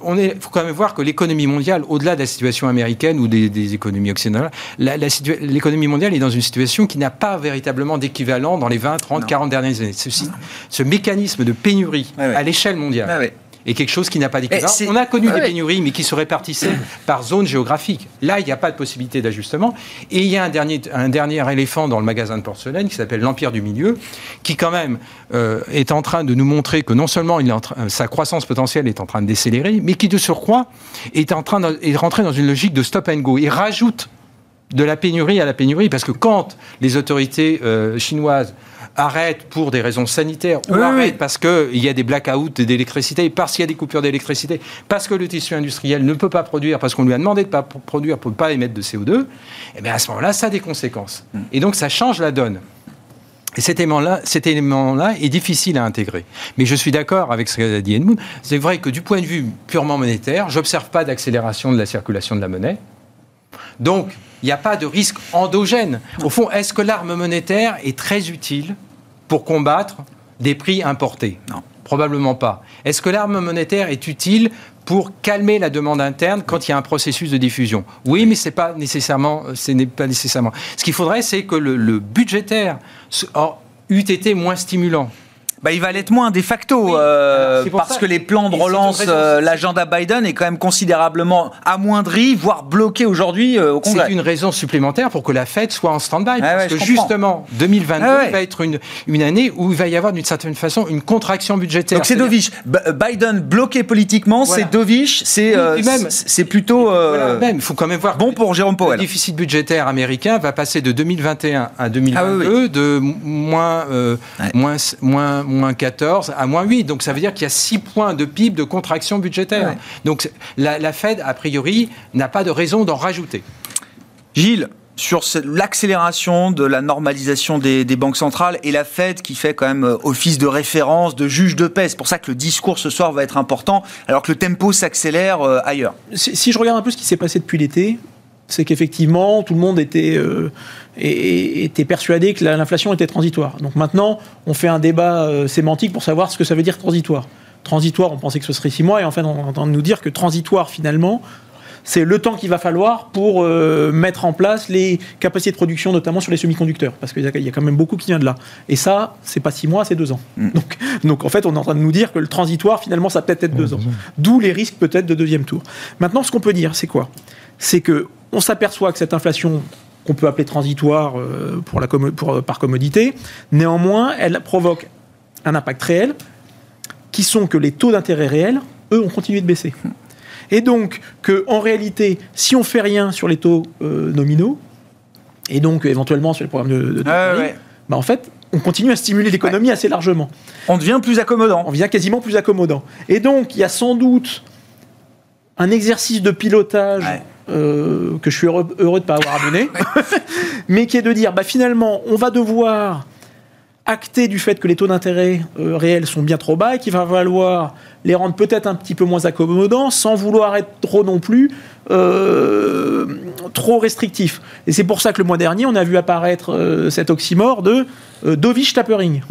on est, faut quand même voir que l'économie mondiale, au-delà de la situation américaine ou des, des économies occidentales, l'économie mondiale est dans une situation qui n'a pas véritablement d'équivalent dans les 20, 30, non. 40 dernières années. Ceci, ce mécanisme de pénurie ouais. à l'échelle mondiale. Ouais, et quelque chose qui n'a pas d'équivalent. On a connu ah, des ouais. pénuries, mais qui se répartissaient par zone géographique. Là, il n'y a pas de possibilité d'ajustement. Et il y a un dernier, un dernier éléphant dans le magasin de porcelaine qui s'appelle l'Empire du Milieu, qui quand même euh, est en train de nous montrer que non seulement il est en train, sa croissance potentielle est en train de décélérer, mais qui de surcroît est en train de, est rentré dans une logique de stop and go. Il rajoute de la pénurie à la pénurie, parce que quand les autorités euh, chinoises arrête pour des raisons sanitaires ou oui, arrête oui. parce qu'il y a des blackouts d'électricité, parce qu'il y a des coupures d'électricité, parce que le tissu industriel ne peut pas produire, parce qu'on lui a demandé de ne pas produire pour ne pas émettre de CO2, et eh bien à ce moment-là, ça a des conséquences. Mm. Et donc ça change la donne. Et cet élément-là, cet élément-là est difficile à intégrer. Mais je suis d'accord avec ce qu'a dit Edmund. C'est vrai que du point de vue purement monétaire, j'observe pas d'accélération de la circulation de la monnaie. Donc, il n'y a pas de risque endogène. Au fond, est-ce que l'arme monétaire est très utile pour combattre des prix importés? Non. Probablement pas. Est-ce que l'arme monétaire est utile pour calmer la demande interne quand il y a un processus de diffusion? Oui, mais c'est pas nécessairement, ce n'est pas nécessairement. Ce qu'il faudrait, c'est que le, le budgétaire eût été moins stimulant bah, il va l'être moins de facto, oui. euh, parce ça. que les plans de relance, euh, l'agenda Biden est quand même considérablement amoindri, voire bloqué aujourd'hui euh, au Congrès. C'est une raison supplémentaire pour que la Fed soit en stand-by, ah parce ouais, que justement, 2022 ah ouais. va être une, une année où il va y avoir d'une certaine façon une contraction budgétaire. Donc c'est dovish. Biden bloqué politiquement, voilà. c'est dovish, c'est oui, euh, c'est plutôt voilà, même. Faut quand même voir bon pour Jérôme Powell. Le déficit budgétaire américain va passer de 2021 à 2022 ah oui, de moins, moins moins moins 14 à moins 8. Donc ça veut dire qu'il y a 6 points de PIB de contraction budgétaire. Ouais. Donc la, la, Fed, a priori, n'a pas de raison d'en rajouter. Gilles sur l'accélération de la normalisation des, des, banques centrales et la Fed qui fait quand même euh, office de référence, de juge de paix. C'est pour ça que le discours ce soir va être important, alors que le tempo s'accélère euh, ailleurs. Si, si, je regarde un peu ce qui s'est passé depuis l'été, c'est qu'effectivement, tout le monde était, euh, était persuadé que l'inflation était transitoire. Donc maintenant, on fait un débat euh, sémantique pour savoir ce que ça veut dire transitoire. transitoire, on pensait que ce serait six mois, et en fait, on est en train de nous dire que transitoire, finalement, c'est le temps qu'il va falloir pour euh, mettre en place les capacités de production, notamment sur les semi-conducteurs, parce qu'il y, a- il y a quand même beaucoup qui vient de là. Et ça, c'est pas six mois, c'est deux ans. Donc, donc, en fait, on est en train de nous dire que le transitoire, finalement, ça peut être deux ans. D'où les risques peut-être de deuxième tour. Maintenant, ce qu'on peut dire, c'est quoi? C'est que on s'aperçoit que cette inflation qu'on peut appeler transitoire euh, pour la pour, par commodité, néanmoins, elle provoque un impact réel, qui sont que les taux d'intérêt réels, eux, ont continué de baisser. Et donc, que, en réalité, si on fait rien sur les taux euh, nominaux, et donc éventuellement sur les programmes de, de- ouais. bah, en fait, on continue à stimuler l'économie assez largement. On devient plus accommodant. On devient quasiment plus accommodant. Et donc, il y a sans doute un exercice de pilotage Ouais. Euh, que je suis heureux, heureux de ne pas avoir mener, mais qui est de dire, bah, finalement, on va devoir acter du fait que les taux d'intérêt euh, réels sont bien trop bas et qu'il va falloir les rendre peut-être un petit peu moins accommodants sans vouloir être trop non plus euh, trop restrictif. Et c'est pour ça que le mois dernier, on a vu apparaître euh, cet oxymore de dovish tapering.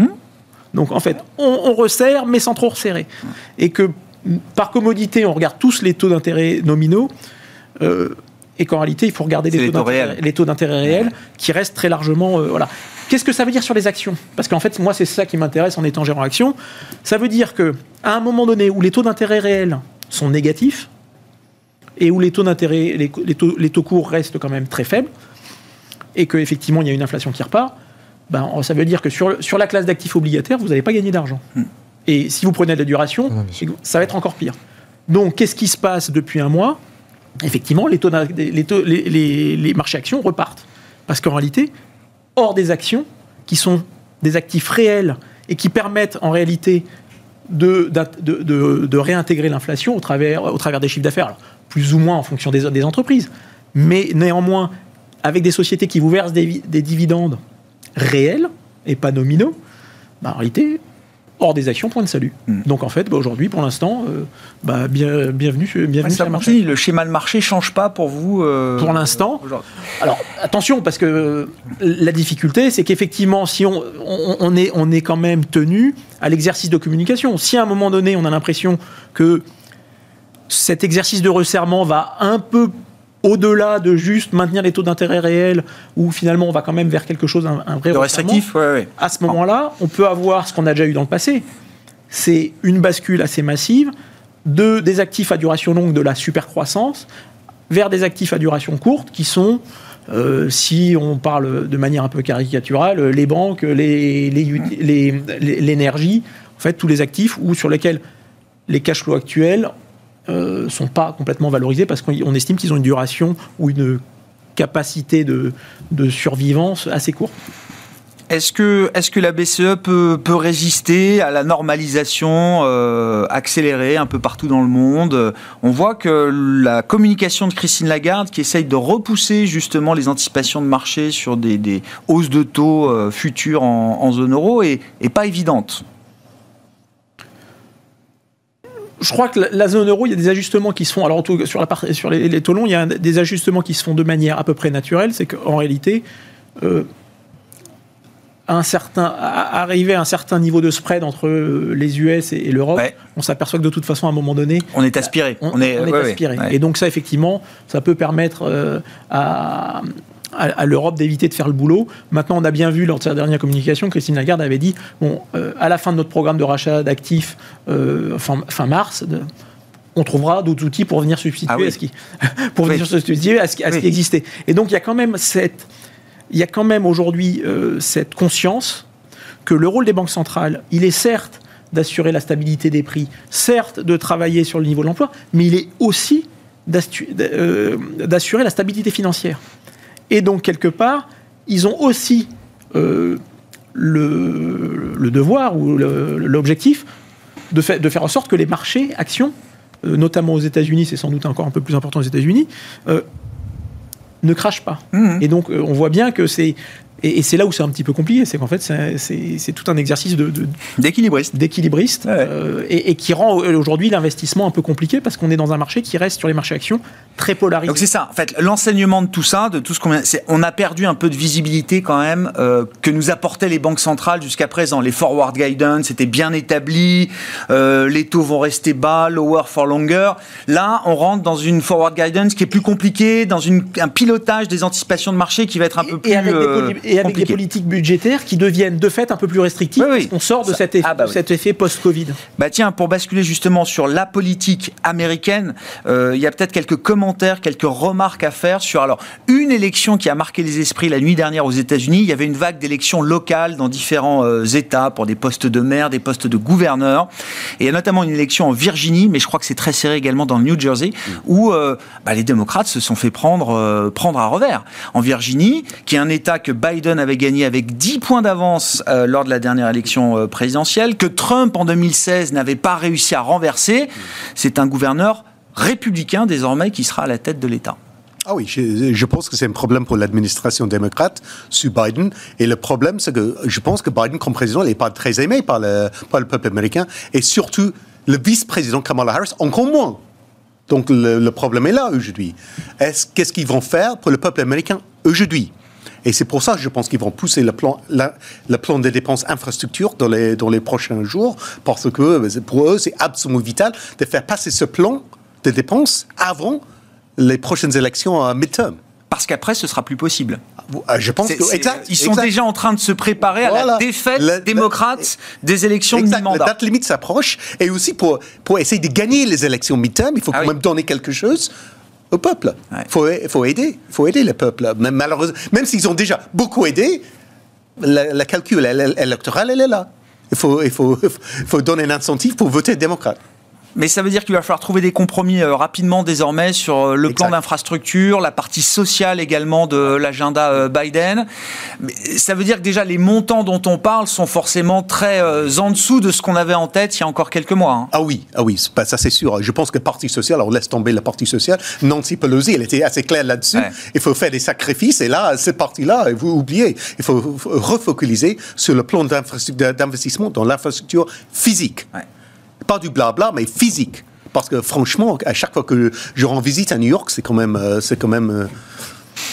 Donc en fait, on, on resserre, mais sans trop resserrer. Et que par commodité, on regarde tous les taux d'intérêt nominaux. Euh, et qu'en réalité, il faut regarder les taux, taux d'intérêt- réels. les taux d'intérêt réels qui restent très largement. euh, voilà. Qu'est-ce que ça veut dire sur les actions? Parce qu'en fait, moi, c'est ça qui m'intéresse en étant gérant action. Ça veut dire que à un moment donné où les taux d'intérêt réels sont négatifs et où les taux d'intérêt, les, les taux, les taux courts restent quand même très faibles, et qu'effectivement il y a une inflation qui repart, ben, ça veut dire que sur, sur la classe d'actifs obligataires, vous n'allez pas gagner d'argent. Et si vous prenez de la duration, Ah non, ça va être encore pire. Donc, qu'est-ce qui se passe depuis un mois? Effectivement, les, marchés actions repartent. Parce qu'en réalité, hors des actions, qui sont des actifs réels et qui permettent en réalité de, réintégrer l'inflation au travers, des chiffres d'affaires, plus ou moins en fonction des, entreprises, mais néanmoins avec des sociétés qui vous versent des dividendes réels et pas nominaux, bah, en réalité, hors des actions, point de salut. Mm. Donc en fait, bah, aujourd'hui, pour l'instant, euh, bah, bien, bienvenue, sur- bienvenue Ouais, sur le marché. Le schéma de marché change pas pour vous euh, Pour l'instant. Alors attention, parce que euh, la difficulté, c'est qu'effectivement, si on, on, on est, on est quand même tenu à l'exercice de communication. Si à un moment donné, on a l'impression que cet exercice de resserrement va un peu au-delà de juste maintenir les taux d'intérêt réels, ou finalement on va quand même vers quelque chose, un, un vrai De restrictif, ouais, ouais. à ce moment-là, on peut avoir ce qu'on a déjà eu dans le passé. C'est une bascule assez massive de des actifs à duration longue de la supercroissance vers des actifs à duration courte qui sont, euh, si on parle de manière un peu caricaturale, les banques, les- les uti- les- les- l'énergie, en fait, tous les actifs où, sur lesquels les cash flows actuels ne sont pas complètement valorisés parce qu'on on estime qu'ils ont une duration ou une capacité de, de survivance assez courte. Est-ce que, est que la BCE peut, résister à la normalisation euh, accélérée un peu partout dans le monde? On voit que la communication de Christine Lagarde, qui essaye de repousser justement les anticipations de marché sur des, hausses de taux euh, futures en, en zone euro, est, est pas évidente. Je crois que la, zone euro, il y a des ajustements qui se font. Alors, sur, la part- sur les, les taux longs, il y a des ajustements qui se font de manière à peu près naturelle. C'est qu'en réalité, euh, à un certain, arriver à un certain niveau de spread entre euh, les US et, l'Europe, Ouais. on s'aperçoit que de toute façon, à un moment donné, On est aspiré. on, est, on est ouais, ouais, aspiré. ouais. Et donc ça, effectivement, ça peut permettre euh, à, à- à l'Europe d'éviter de faire le boulot. Maintenant, on a bien vu lors de sa dernière communication, Christine Lagarde avait dit, bon, euh, à la fin de notre programme de rachat d'actifs, euh, fin, fin mars, de- on trouvera d'autres outils pour venir substituer Ah oui. à ce qui, pour Oui. venir substituer à ce, qui- à ce Oui. qui existait. Et donc, il y a quand même cette, il y a quand même aujourd'hui euh, cette conscience que le rôle des banques centrales, il est certes d'assurer la stabilité des prix, certes de travailler sur le niveau de l'emploi, mais il est aussi d'assurer la stabilité financière. Et donc, quelque part, ils ont aussi euh, le, le devoir ou l'objectif de, fa- de faire en sorte que les marchés, actions, euh, notamment aux États-Unis, c'est sans doute encore un peu plus important aux États-Unis, euh, ne crachent pas. Mhm. Et donc, on voit bien que c'est. Et, et c'est là où c'est un petit peu compliqué, c'est qu'en fait, c'est- tout un exercice de- D'équilibriste. d'équilibriste Ouais. euh, et, et qui rend aujourd'hui l'investissement un peu compliqué parce qu'on est dans un marché qui reste sur les marchés actions très polarisé. Donc c'est ça, en fait, l'enseignement de tout ça, de tout ce qu'on on a perdu un peu de visibilité quand même euh, que nous apportaient les banques centrales jusqu'à présent. Les forward guidance étaient bien établis, euh, les taux vont rester bas, lower for longer. Là, on rentre dans une forward guidance qui est plus compliquée, dans une, un pilotage des anticipations de marché qui va être un peu plus avec, des, euh, et avec des compliqué. politiques budgétaires qui deviennent de fait un peu plus restrictives Oui, qu'on sort de Ça- cet effet, ah bah oui. cet effet post-Covid. Bah tiens, pour basculer justement sur la politique américaine, euh, il y a peut-être quelques commentaires, quelques remarques à faire sur alors une élection qui a marqué les esprits la nuit dernière aux États-Unis. Il y avait une vague d'élections locales dans différents euh, États pour des postes de maire, des postes de gouverneur. Et il y a notamment une élection en Virginie, mais je crois que c'est très serré également dans le New Jersey, où euh, bah, les démocrates se sont fait prendre, prendre à revers. En Virginie, qui est un État que Biden avait gagné avec 10 points d'avance euh, lors de la dernière élection euh, présidentielle, que Trump en 2016 n'avait pas réussi à renverser, c'est un gouverneur républicain désormais qui sera à la tête de l'État. Ah oui, je, pense que c'est un problème pour l'administration démocrate sous Biden. Et le problème, c'est que je pense que Biden, comme président, n'est pas très aimé par le, par le peuple américain. Et surtout, le vice-président Kamala Harris, encore moins. Donc le, le problème est là aujourd'hui. Est-ce- Qu'est-ce qu'ils vont faire pour le peuple américain aujourd'hui? Et c'est pour ça que je pense qu'ils vont pousser le plan, la- le plan de dépenses infrastructure dans les, dans les prochains jours, parce que pour eux, c'est absolument vital de faire passer ce plan de dépenses avant les prochaines élections à midterm. Parce qu'après, ce sera plus possible. Euh, Je pense que exact, ils sont exact. déjà en train de se préparer à la défaite La- démocrate des élections de Exact, la date limite s'approche. Et aussi, pour, pour essayer de gagner les élections midterm, il faut Ah quand oui. même donner quelque chose au peuple. Il Ouais. faut, faut aider. faut aider le peuple. Même, malheureusement, même s'ils ont déjà beaucoup aidé, la, la calcul éle- électoral, elle est là. Il faut, il, faut, il faut donner un incentive pour voter démocrate. Mais ça veut dire qu'il va falloir trouver des compromis euh, rapidement désormais sur euh, le plan d'infrastructure, la partie sociale également de l'agenda euh, Biden. Mais ça veut dire que déjà les montants dont on parle sont forcément très en dessous de ce qu'on avait en tête il y a encore quelques mois. hein. Ah oui, ah oui, ça c'est sûr. Je pense que le Parti social, on laisse tomber le Parti social. Nancy Pelosi, elle était assez claire là-dessus. Ouais. Il faut faire des sacrifices. Et là, cette partie-là, vous oubliez. Il faut refocaliser sur le plan d'investissement dans l'infrastructure physique. Ouais. Pas du blabla, mais physique. Parce que franchement, à chaque fois que je rends visite à New York, c'est quand même, euh, c'est quand même, euh,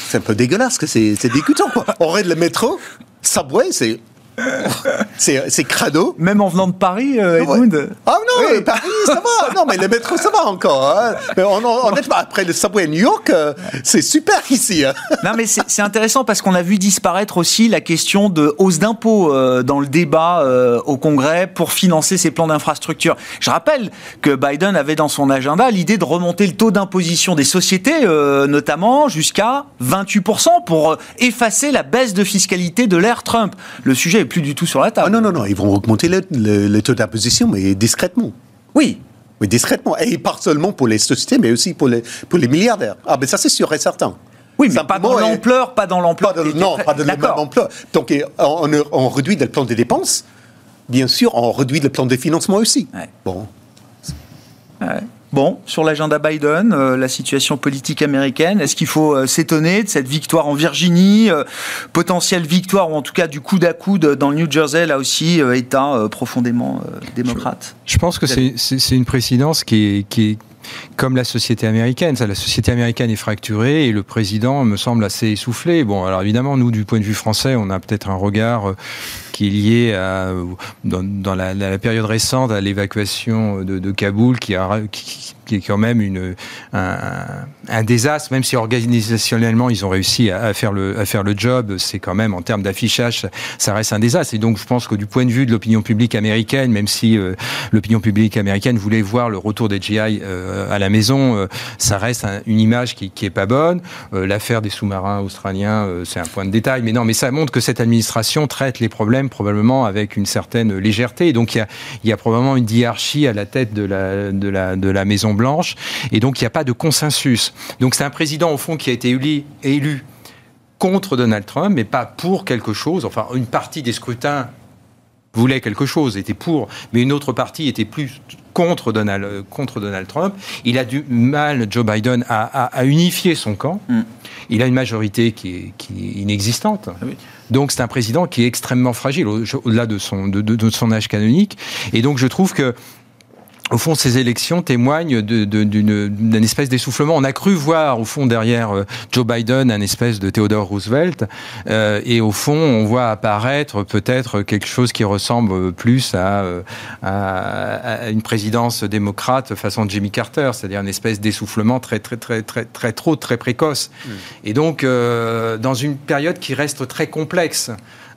c'est un peu dégueulasse. C'est c'est dégoûtant. Quoi. On regarde le métro, subway, c'est, c'est, crado. Même en venant de Paris, euh, Edmund Ah non, euh, Paris, ça va. Non, mais le métro, ça va encore. hein. Mais on- on- honnêtement, après le subway à New York, euh, c'est super ici. hein. Non, mais c'est intéressant parce qu'on a vu disparaître aussi la question de hausse d'impôts euh, dans le débat au Congrès pour financer ces plans d'infrastructure. Je rappelle que Biden avait dans son agenda l'idée de remonter le taux d'imposition des sociétés, notamment jusqu'à 28% pour effacer la baisse de fiscalité de l'ère Trump. Le sujet est plus du tout sur la table. Ah non, non, non, ils vont augmenter le, le- le taux d'imposition, mais discrètement. Oui, Mais discrètement. Et pas seulement pour les sociétés, mais aussi pour les, pour les milliardaires. Ah, mais ça, c'est sûr et certain. oui, mais pas dans l'ampleur, pas dans l'ampleur. Non, pas de la même D'accord. ampleur. Donc, on, réduit le plan de dépenses. Bien sûr, on réduit le plan de financement aussi. Ouais. Bon. Ouais. Bon, sur l'agenda Biden, euh, la situation politique américaine, est-ce qu'il faut euh, s'étonner de cette victoire en Virginie, euh, potentielle victoire ou en tout cas du coude à coude dans le New Jersey, là aussi, État profondément démocrate? Je pense que c'est une présidence qui est, qui est comme la société américaine. La société américaine est fracturée et le président me semble assez essoufflé. Bon, alors évidemment, nous, du point de vue français, on a peut-être un regard euh, qui est lié à, dans, dans la, période récente à l'évacuation de, Kaboul, qui, a, qui est quand même une, un, désastre, même si organisationnellement ils ont réussi à, faire le, à faire le job, c'est quand même en termes d'affichage, ça, reste un désastre. Et donc je pense que du point de vue de l'opinion publique américaine, même si euh, l'opinion publique américaine voulait voir le retour des GI euh, à la maison, euh, ça reste un- une image qui, qui est pas bonne. L'affaire des sous-marins australiens, c'est un point de détail, mais non, mais ça montre que cette administration traite les problèmes probablement avec une certaine légèreté. Et donc il y a, y a probablement une diarchie à la tête de la, de la, de la Maison Blanche, et donc il n'y a pas de consensus. Donc c'est un président au fond qui a été élu, élu contre Donald Trump, mais pas pour quelque chose. Enfin, une partie des scrutins voulait quelque chose, était pour, mais une autre partie était plus contre Donald, contre Donald Trump. Il a du mal, Joe Biden, à, unifier son camp. Mm. Il a une majorité qui est, qui est inexistante. Ah donc c'est un président qui est extrêmement fragile, au-delà de son, de, de, son âge canonique. Et donc je trouve que au fond, ces élections témoignent d'une espèce d'essoufflement. On a cru voir, au fond, derrière euh, Joe Biden, un espèce de Theodore Roosevelt, euh, et au fond, on voit apparaître peut-être quelque chose qui ressemble plus à, euh, à, une présidence démocrate façon Jimmy Carter, c'est-à-dire une espèce d'essoufflement très, très, très, très, très trop, très précoce. Mm. Et donc, dans une période qui reste très complexe.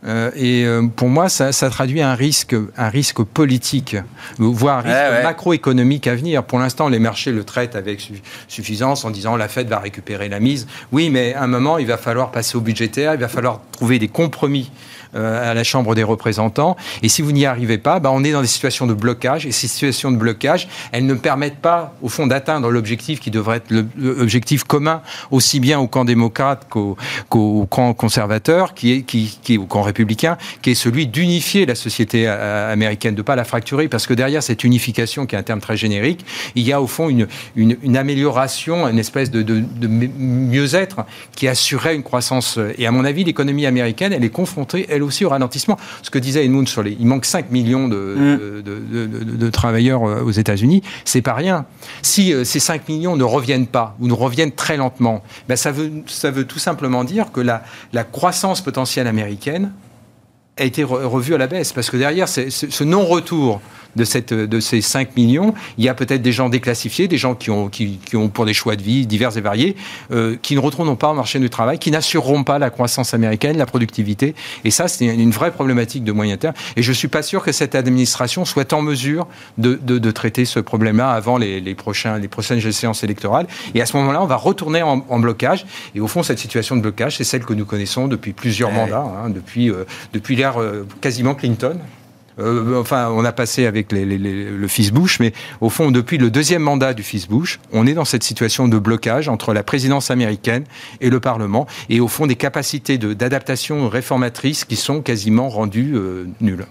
Euh, et euh, pour moi, ça, traduit un risque, un risque politique, voire un risque macroéconomique à venir. Pour l'instant, les marchés le traitent avec suffisance en disant la Fed va récupérer la mise. Oui, mais à un moment, il va falloir passer au budgétaire, il va falloir trouver des compromis à la Chambre des représentants. Et si vous n'y arrivez pas, bah, on est dans des situations de blocage. Et ces situations de blocage, elles ne permettent pas, au fond, d'atteindre l'objectif qui devrait être l'objectif commun, aussi bien au camp démocrate qu'au camp conservateur, qui est, qui, qui, au camp républicain, qui est celui d'unifier la société euh, américaine, de ne pas la fracturer. Parce que derrière cette unification, qui est un terme très générique, il y a au fond une, une, amélioration, une espèce de, de, mieux-être qui assurait une croissance. Et à mon avis, l'économie américaine, elle est confrontée, elle aussi au ralentissement. Ce que disait Edmund sur les, il manque 5 millions de, mm. de, travailleurs euh, aux États-Unis, c'est pas rien. Si euh, ces 5 millions ne reviennent pas ou ne reviennent très lentement, ben ça, veut, ça veut tout simplement dire que la, la croissance potentielle américaine a été revue à la baisse. Parce que derrière, ce non-retour de, cette, de ces 5 millions, il y a peut-être des gens déclassifiés, des gens qui ont, qui, qui ont pour des choix de vie divers et variés, euh, qui ne retourneront pas au marché du travail, qui n'assureront pas la croissance américaine, la productivité. Et ça, c'est une vraie problématique de moyen terme. Et je ne suis pas sûr que cette administration soit en mesure de, de, de traiter ce problème-là avant les, les, prochains, les prochaines séances électorales. Et à ce moment-là, on va retourner en, en, blocage. Et au fond, cette situation de blocage, c'est celle que nous connaissons depuis plusieurs mandats, hein, depuis, euh, depuis l'ère euh, quasiment Clinton. Euh, enfin, on a passé avec le fils Bush, mais au fond, depuis le deuxième mandat du fils Bush, on est dans cette situation de blocage entre la présidence américaine et le Parlement, et au fond des capacités d'adaptation réformatrices qui sont quasiment rendues euh, nulles.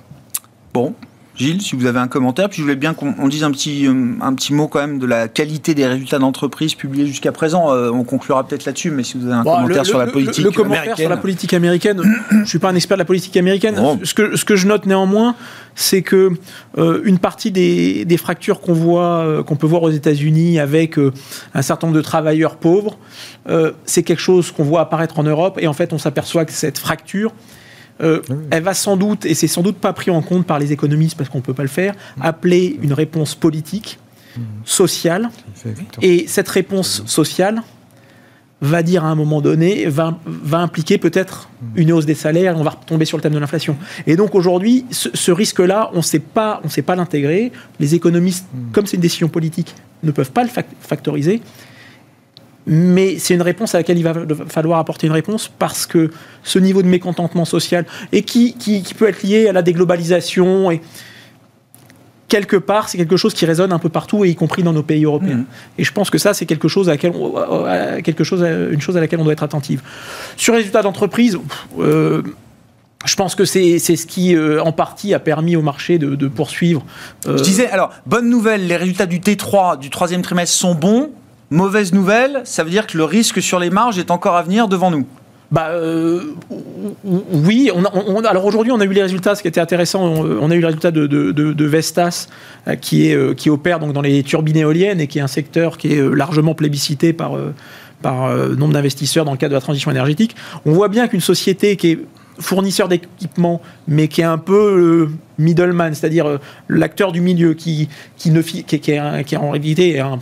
Bon, Gilles, si vous avez un commentaire, puis je voulais bien qu'on dise un petit, euh, un petit mot quand même de la qualité des résultats d'entreprise publiés jusqu'à présent. Euh, on conclura peut-être là-dessus, mais si vous avez un commentaire sur la politique le, le commentaire sur la politique américaine, je ne suis pas un expert de la politique américaine. Ce, que, ce que je note néanmoins, c'est que euh, une partie des, des fractures qu'on voit, qu'on peut voir aux États-Unis avec un certain nombre de travailleurs pauvres, c'est quelque chose qu'on voit apparaître en Europe, et en fait, on s'aperçoit que cette fracture euh, elle va sans doute, et c'est sans doute pas pris en compte par les économistes parce qu'on ne peut pas le faire, appeler une réponse politique, sociale. Et cette réponse sociale va dire à un moment donné, va, impliquer peut-être une hausse des salaires, on va retomber sur le thème de l'inflation. Et donc aujourd'hui, ce, risque-là, on ne sait pas, pas l'intégrer. Les économistes, comme c'est une décision politique, ne peuvent pas le factoriser mais c'est une réponse à laquelle il va falloir apporter une réponse parce que ce niveau de mécontentement social, et qui, qui, peut être lié à la déglobalisation, et quelque part, c'est quelque chose qui résonne un peu partout, et y compris dans nos pays européens. Mmh. Et je pense que ça, c'est quelque chose à laquelle, quelque chose, une chose à laquelle on doit être attentive. Sur les résultats d'entreprise, euh, je pense que c'est ce qui, euh, en partie, a permis au marché de, poursuivre. Euh, je disais, alors, bonne nouvelle, les résultats du T3 du troisième trimestre sont bons. Mauvaise nouvelle, ça veut dire que le risque sur les marges est encore à venir devant nous. Bah euh, oui, alors aujourd'hui on a eu les résultats, ce qui était intéressant, on, a eu les résultats de, Vestas euh, qui, est, euh, qui opère donc dans les turbines éoliennes et qui est un secteur qui est largement plébiscité par, par nombre d'investisseurs dans le cadre de la transition énergétique. On voit bien qu'une société qui est fournisseur d'équipements, mais qui est un peu middleman, c'est-à-dire l'acteur du milieu qui, qui, ne, qui est en réalité un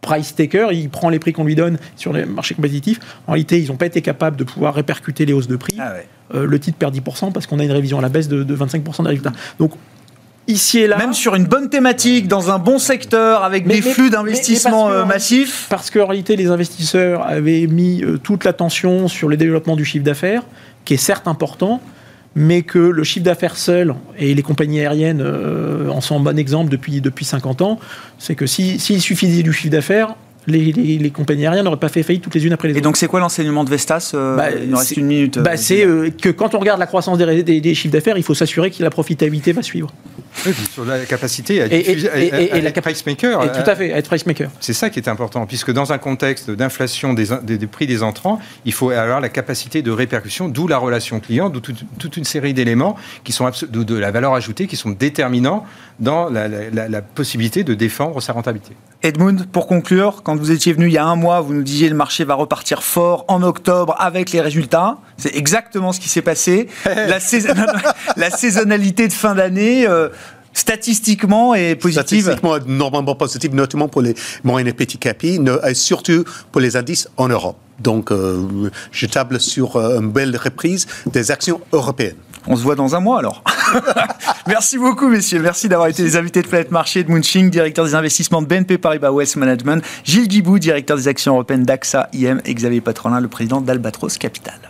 price taker, il prend les prix qu'on lui donne sur les marchés compétitifs. En réalité, ils n'ont pas été capables de pouvoir répercuter les hausses de prix. Ah euh, le titre perd 10% parce qu'on a une révision à la baisse de, 25% des résultats. Donc, ici et là. Même sur une bonne thématique, dans un bon secteur, avec des flux d'investissement euh, massifs. Parce qu'en réalité, les investisseurs avaient mis euh, toute l'attention sur le développement du chiffre d'affaires, qui est certes important, mais que le chiffre d'affaires seul, et les compagnies aériennes euh, en sont un bon exemple depuis, depuis 50 ans, c'est que s'il suffisait du chiffre d'affaires, les, les- les compagnies aériennes n'auraient pas fait faillite toutes les unes après les Et autres. donc, c'est quoi l'enseignement de Vestas euh, Bah, Il nous reste c'est- une minute. euh, Bah, c'est euh, que quand on regarde la croissance des, des- des chiffres d'affaires, il faut s'assurer que la profitabilité va suivre. Oui, sur la capacité à Et- et- diffuser, à- et- à- et à la être cap- price maker. Et à- tout à fait, à être price maker. C'est ça qui est important, puisque dans un contexte d'inflation des, des- des prix des entrants, il faut avoir la capacité de répercussion, d'où la relation client, d'où toute, toute une série d'éléments qui sont de la valeur ajoutée, qui sont déterminants dans la, la- la- la possibilité de défendre sa rentabilité. Edmund, pour conclure, quand vous étiez venu il y a un mois, vous nous disiez le marché va repartir fort en octobre avec les résultats. C'est exactement ce qui s'est passé. la, saison- la saisonnalité de fin d'année, euh, statistiquement, est positive. Statistiquement, normalement positif, notamment pour les moyennes et petits capis, et surtout pour les indices en Europe. Donc, euh, je table sur euh, une belle reprise des actions européennes. On se voit dans un mois alors. Merci beaucoup, messieurs. Merci d'avoir été les invités de Planète Marché, de Munching, directeur des investissements de BNP Paribas Wealth Management, Gilles Guibou, directeur des actions européennes d'AXA IM, et Xavier Patrolin, le président d'Albatros Capital.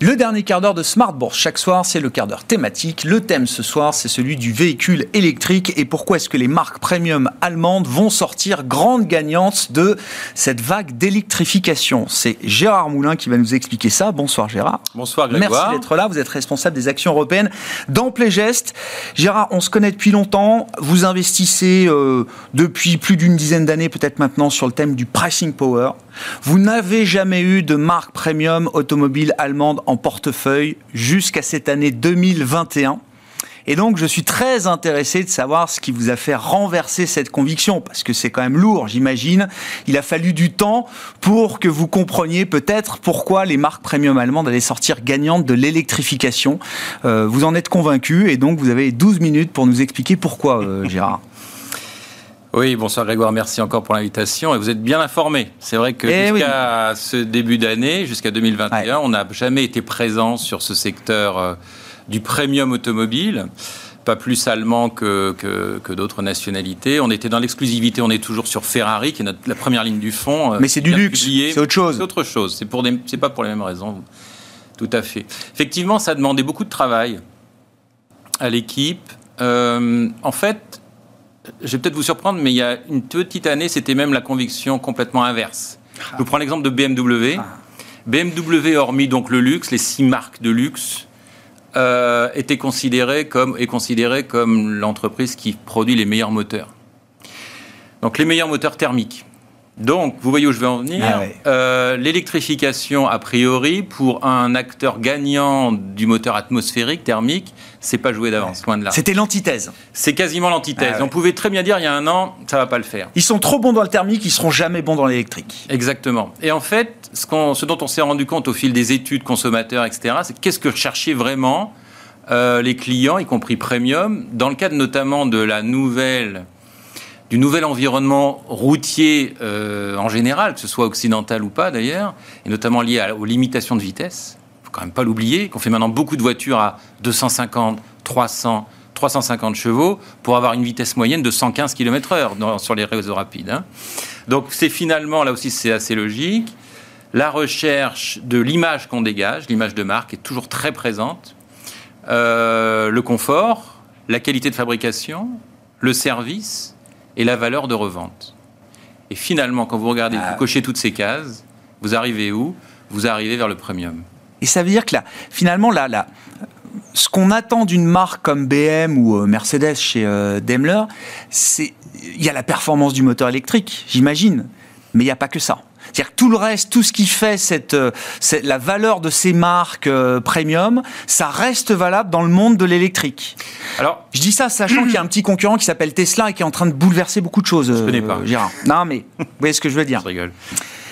Le dernier quart d'heure de Smart Bourse chaque soir, c'est le quart d'heure thématique. Le thème ce soir, c'est celui du véhicule électrique et pourquoi est-ce que les marques premium allemandes vont sortir grandes gagnantes de cette vague d'électrification. C'est Gérard Moulin qui va nous expliquer ça. Bonsoir Gérard. Bonsoir Grégoire. Merci d'être là. Vous êtes responsable des actions européennes Geste. Gérard, on se connaît depuis longtemps. Vous investissez euh, depuis plus d'une dizaine d'années, peut-être maintenant, sur le thème du pricing power. Vous n'avez jamais eu de marque premium automobile allemande en portefeuille jusqu'à cette année 2021. Et donc, je suis très intéressé de savoir ce qui vous a fait renverser cette conviction, parce que c'est quand même lourd, j'imagine. Il a fallu du temps pour que vous compreniez peut-être pourquoi les marques premium allemandes allaient sortir gagnantes de l'électrification. Euh, vous en êtes convaincu, et donc vous avez 12 minutes pour nous expliquer pourquoi, euh, Gérard. Oui, bonsoir Grégoire, merci encore pour l'invitation. Et vous êtes bien informé. C'est vrai que Eh jusqu'à ce début d'année, jusqu'à 2021, Ouais. on n'a jamais été présent sur ce secteur euh, du premium automobile. Pas plus allemand que, que, que d'autres nationalités. On était dans l'exclusivité, on est toujours sur Ferrari, qui est notre, la première ligne du fond. euh, Mais c'est du luxe, c'est autre chose. C'est autre chose. C'est pour des- c'est pas pour les mêmes raisons. Tout à fait. Effectivement, ça a demandé beaucoup de travail à l'équipe. Euh, en fait, je vais peut-être vous surprendre, mais il y a une petite année, c'était même la conviction complètement inverse. Je vous prends l'exemple de BMW. BMW, hormis donc le luxe, les six marques de luxe, euh, était comme, est considéré comme l'entreprise qui produit les meilleurs moteurs. Donc les meilleurs moteurs thermiques. Donc, vous voyez où je vais en venir. Ah. Euh, L'électrification, a priori, pour un acteur gagnant du moteur atmosphérique, thermique, c'est pas joué d'avance, loin de là. C'était l'antithèse. C'est quasiment l'antithèse. Ah ouais. On pouvait très bien dire il y a un an, ça va pas le faire. Ils sont trop bons dans le thermique, ils seront jamais bons dans l'électrique. Exactement. Et en fait, ce, dont on s'est rendu compte au fil des études consommateurs, etc., c'est qu'est-ce que recherchaient vraiment euh, les clients, y compris premium, dans le cadre notamment de la nouvelle du nouvel environnement routier euh, en général, que ce soit occidental ou pas d'ailleurs, et notamment lié aux limitations de vitesse. Il faut quand même pas l'oublier, qu'on fait maintenant beaucoup de voitures à 250, 300, 350 chevaux pour avoir une vitesse moyenne de 115 km/h sur les réseaux rapides. hein. Donc c'est finalement, là aussi c'est assez logique, la recherche de l'image qu'on dégage, l'image de marque est toujours très présente, Euh, le confort, la qualité de fabrication, le service et la valeur de revente. Et finalement, quand vous regardez, vous cochez toutes ces cases, vous arrivez où? Vous arrivez vers le premium. Et ça veut dire que là, finalement, là, là, ce qu'on attend d'une marque comme BM ou euh, Mercedes chez euh, Daimler, c'est il y a la performance du moteur électrique, j'imagine, mais il n'y a pas que ça. C'est-à-dire que tout le reste, tout ce qui fait cette, euh, cette- la valeur de ces marques euh, premium, ça reste valable dans le monde de l'électrique. Alors, Je dis ça sachant qu'il y a un petit concurrent qui s'appelle Tesla et qui est en train de bouleverser beaucoup de choses. Je connais pas. Gérard. Non, mais vous voyez ce que je veux dire. Je rigole.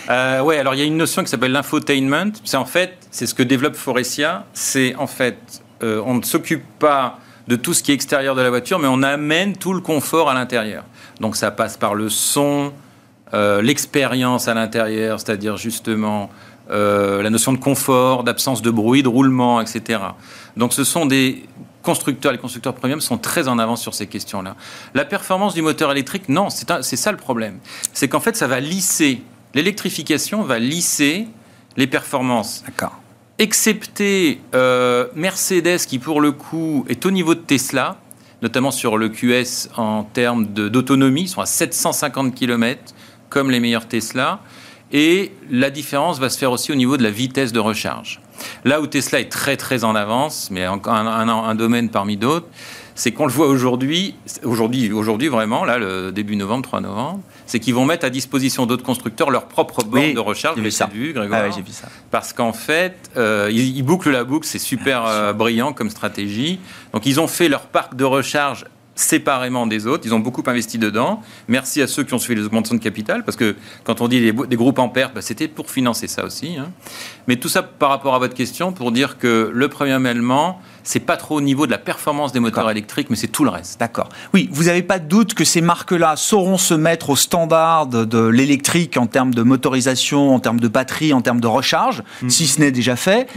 Euh, ouais, alors il y a une notion qui s'appelle l'infotainment. C'est en fait, c'est ce que développe Forestia. C'est en fait, euh, on ne s'occupe pas de tout ce qui est extérieur de la voiture, mais on amène tout le confort à l'intérieur. Donc ça passe par le son, euh, l'expérience à l'intérieur, c'est-à-dire justement euh, la notion de confort, d'absence de bruit, de roulement, etc. Donc ce sont des constructeurs, les constructeurs premium sont très en avance sur ces questions-là. La performance du moteur électrique, non, c'est ça le problème. C'est qu'en fait, ça va lisser, l'électrification va lisser les performances D'accord. excepté euh, Mercedes qui pour le coup est au niveau de Tesla, notamment sur le QS en termes d'autonomie, ils sont à 750 km comme les meilleurs Tesla. Et la différence va se faire aussi au niveau de la vitesse de recharge. Là où Tesla est très très en avance, mais encore un, un- un domaine parmi d'autres, c'est qu'on le voit aujourd'hui, aujourd'hui, aujourd'hui vraiment, là, le début novembre, 3 novembre, c'est qu'ils vont mettre à disposition d'autres constructeurs leur propre borne Oui, de recharge. j'ai Vous vu l'avez ça. vu, Grégoire Ah j'ai vu ça. parce qu'en fait, euh, ils, ils bouclent la boucle, c'est super euh, brillant comme stratégie. Donc ils ont fait leur parc de recharge séparément des autres, ils ont beaucoup investi dedans. Merci à ceux qui ont suivi les augmentations de capital, parce que quand on dit des, des groupes en perte, bah, c'était pour financer ça aussi. hein. Mais tout ça par rapport à votre question, pour dire que le premium allemand, c'est pas trop au niveau de la performance des moteurs électriques, mais c'est tout le reste. D'accord. Oui, vous n'avez pas de doute que ces marques-là sauront se mettre au standard de, de l'électrique en termes de motorisation, en termes de batterie, en termes de recharge, si ce n'est déjà fait.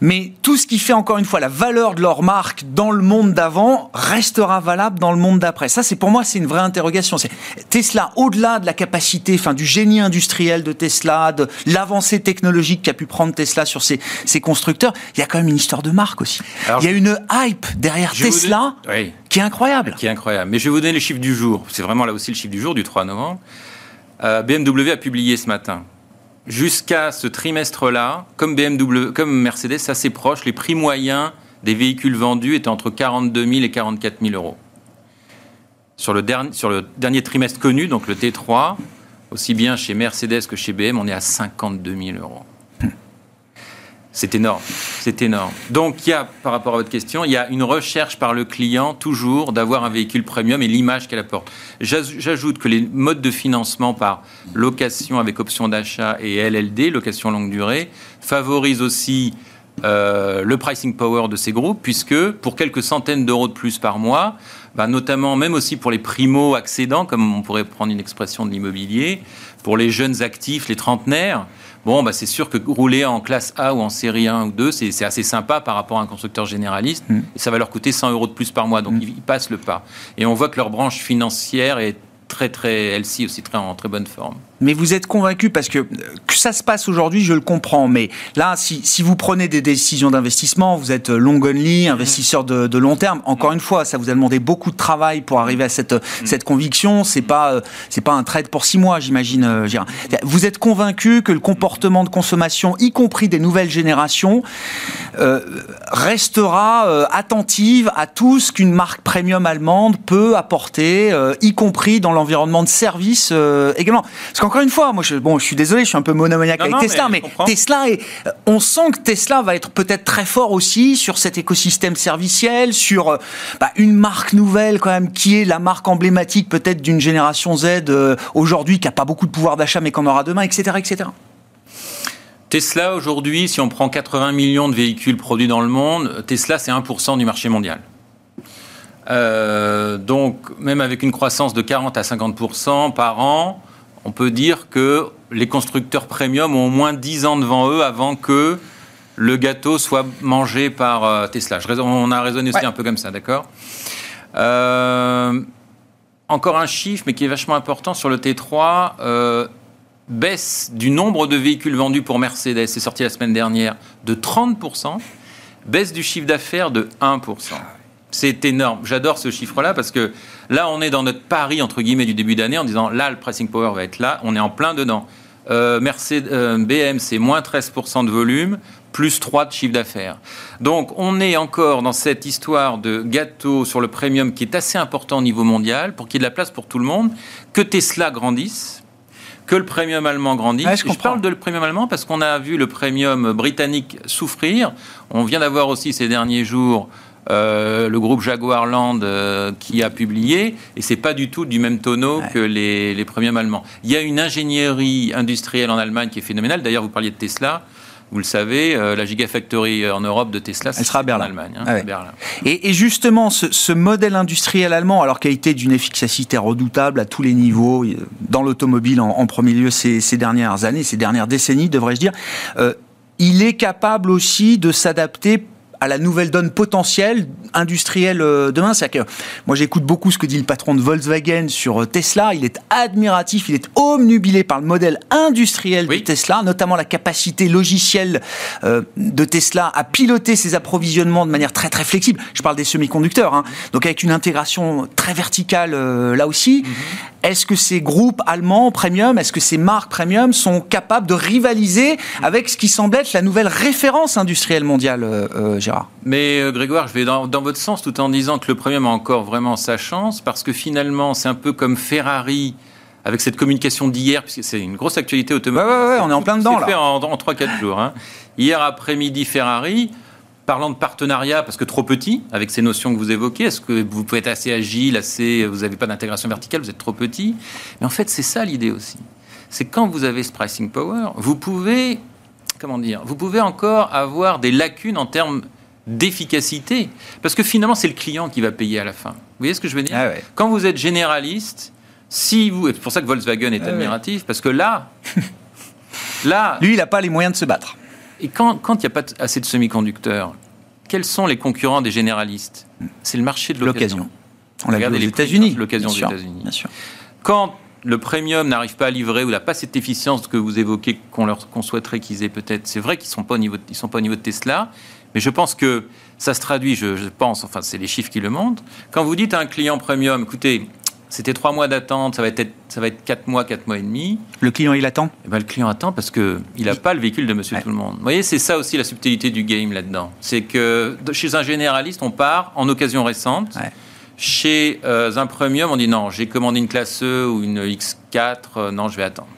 Mais tout ce qui fait encore une fois la valeur de leur marque dans le monde d'avant restera valable dans le monde d'après. Ça, c'est pour moi, c'est une vraie interrogation. C'est Tesla, au-delà de la capacité, enfin du génie industriel de Tesla, de l'avancée technologique qu'a pu prendre Tesla sur ses, ses constructeurs, il y a quand même une histoire de marque aussi. Alors, il y a une hype derrière Tesla Oui. qui est incroyable. qui est incroyable. Mais je vais vous donner les chiffres du jour. C'est vraiment là aussi le chiffre du jour, du 3 novembre. Euh, BMW a publié ce matin. Jusqu'à ce trimestre-là, comme BMW, comme Mercedes, c'est assez proche, les prix moyens des véhicules vendus étaient entre 42 000 et 44 000 euros. Sur le, dernier, sur le dernier trimestre connu, donc le T3, aussi bien chez Mercedes que chez BM, on est à 52 000 euros. C'est énorme, c'est énorme. Donc il y a, par rapport à votre question, il y a une recherche par le client toujours d'avoir un véhicule premium et l'image qu'elle apporte. J'aj- J'ajoute que les modes de financement par location avec option d'achat et LLD, location longue durée, favorisent aussi euh, le pricing power de ces groupes, puisque pour quelques centaines d'euros de plus par mois, bah, notamment même aussi pour les primo-accédants, comme on pourrait prendre une expression de l'immobilier, pour les jeunes actifs, les trentenaires, bon, bah, c'est sûr que rouler en classe A ou en série 1 ou 2, c'est assez sympa par rapport à un constructeur généraliste, et ça va leur coûter 100 euros de plus par mois, donc ils, ils passent le pas. Et on voit que leur branche financière est très, très, elle-ci aussi très, en très bonne forme. Mais vous êtes convaincu parce que ça se passe aujourd'hui, je le comprends. Mais là, si, vous prenez des décisions d'investissement, vous êtes euh, long only, investisseur de, long terme. Encore une fois, ça vous a demandé beaucoup de travail pour arriver à cette, cette conviction. C'est pas euh, c'est pas un trade pour six mois, j'imagine. euh. Vous êtes convaincu que le comportement de consommation, y compris des nouvelles générations, restera euh, attentive à tout ce qu'une marque premium allemande peut apporter, y compris dans l'environnement de service également. Qu'encore une fois, moi, je, bon, je suis désolé, je suis un peu monomaniaque Non, avec non, Tesla, mais. Tesla est, euh, on sent que Tesla va être peut-être très fort aussi sur cet écosystème serviciel, sur euh, bah, une marque nouvelle quand même qui est la marque emblématique peut-être d'une génération Z euh, aujourd'hui qui a pas beaucoup de pouvoir d'achat mais qu'on aura demain, etc., etc. Tesla, aujourd'hui, si on prend 80 millions de véhicules produits dans le monde, Tesla, c'est 1% du marché mondial. Euh, donc, même avec une croissance de 40 à 50% par an, on peut dire que les constructeurs premium ont au moins 10 ans devant eux avant que le gâteau soit mangé par euh, Tesla. Je on a raisonné aussi Ouais. un peu comme ça, d'accord Euh, Encore un chiffre, mais qui est vachement important sur le T3. euh, baisse du nombre de véhicules vendus pour Mercedes, c'est sorti la semaine dernière, de 30%, baisse du chiffre d'affaires de 1%. C'est énorme. J'adore ce chiffre-là parce que là, on est dans notre pari, entre guillemets, du début d'année en disant là, le pricing power va être là. On est en plein dedans. Euh, Mercedes, euh, BM, c'est moins 13% de volume, plus 3 de chiffre d'affaires. Donc, on est encore dans cette histoire de gâteau sur le premium qui est assez important au niveau mondial pour qu'il y ait de la place pour tout le monde, que Tesla grandisse, que le premium allemand grandisse. Ouais, je je parle de le premium allemand parce qu'on a vu le premium britannique souffrir. On vient d'avoir aussi ces derniers jours euh, le groupe Jaguar Land euh, qui a publié, et c'est pas du tout du même tonneau que les, les premiums allemands. Il y a une ingénierie industrielle en Allemagne qui est phénoménale. D'ailleurs, vous parliez de Tesla. Vous le savez, euh, la Gigafactory en Europe de Tesla, c'est sera à Berlin. en Allemagne. hein, Ah ouais. Berlin. Et, et justement, ce, ce modèle industriel allemand, alors qu'il a été d'une efficacité redoutable à tous les niveaux, dans l'automobile en, en premier lieu ces, ces dernières années, ces dernières décennies, devrais-je dire, euh, il est capable aussi de s'adapter à la nouvelle donne potentielle industrielle euh, demain. C'est que moi j'écoute beaucoup ce que dit le patron de Volkswagen sur euh, Tesla. Il est admiratif, il est omnubilé par le modèle industriel de Tesla, notamment la capacité logicielle euh, de Tesla à piloter ses approvisionnements de manière très très flexible. Je parle des semi-conducteurs, hein. donc avec une intégration très verticale là aussi. Mhm. Est-ce que ces groupes allemands premium, est-ce que ces marques premium sont capables de rivaliser avec ce qui semble être la nouvelle référence industrielle mondiale, euh, Mais euh, Grégoire, je vais dans, votre sens tout en disant que le premium a encore vraiment sa chance parce que finalement, c'est un peu comme Ferrari avec cette communication d'hier, puisque c'est une grosse actualité automobile. Ouais, ouais, ouais on est en plein dedans là. fait en, en 3-4 jours. Hein. Hier après-midi, Ferrari parlant de partenariat, parce que trop petit, avec ces notions que vous évoquez, est-ce que vous pouvez être assez agile, assez, vous n'avez pas d'intégration verticale, vous êtes trop petit Mais en fait, c'est ça l'idée aussi. C'est quand vous avez ce pricing power, vous pouvez, comment dire, vous pouvez encore avoir des lacunes en termes d'efficacité, parce que finalement, c'est le client qui va payer à la fin. Vous voyez ce que je veux dire ah Quand vous êtes généraliste, si vous, c'est pour ça que Volkswagen est ah admiratif, parce que là, là, lui, il n'a pas les moyens de se battre. Et quand il n'y a pas assez de semi-conducteurs, quels sont les concurrents des généralistes C'est le marché de l'occasion. On l'a vu aux États-Unis. L'occasion des États-Unis. Quand le premium n'arrive pas à livrer ou n'a pas cette efficience que vous évoquez qu'on souhaiterait qu'ils aient peut-être, c'est vrai qu'ils ne sont, pas au niveau de, sont pas au niveau de Tesla, mais je pense que ça se traduit, je, je pense, enfin c'est les chiffres qui le montrent. Quand vous dites à un client premium, écoutez, c'était trois mois d'attente, ça va être ça va être quatre mois, quatre mois et demi. Le client il attend? Eh ben, le client attend parce que il n'a pas le véhicule de Monsieur Tout le Monde. Vous voyez, c'est ça aussi la subtilité du game là-dedans. C'est que chez un généraliste, on part en occasion récente. Chez euh, un premium, on dit non, j'ai commandé une classe E ou une X4, euh, non, je vais attendre.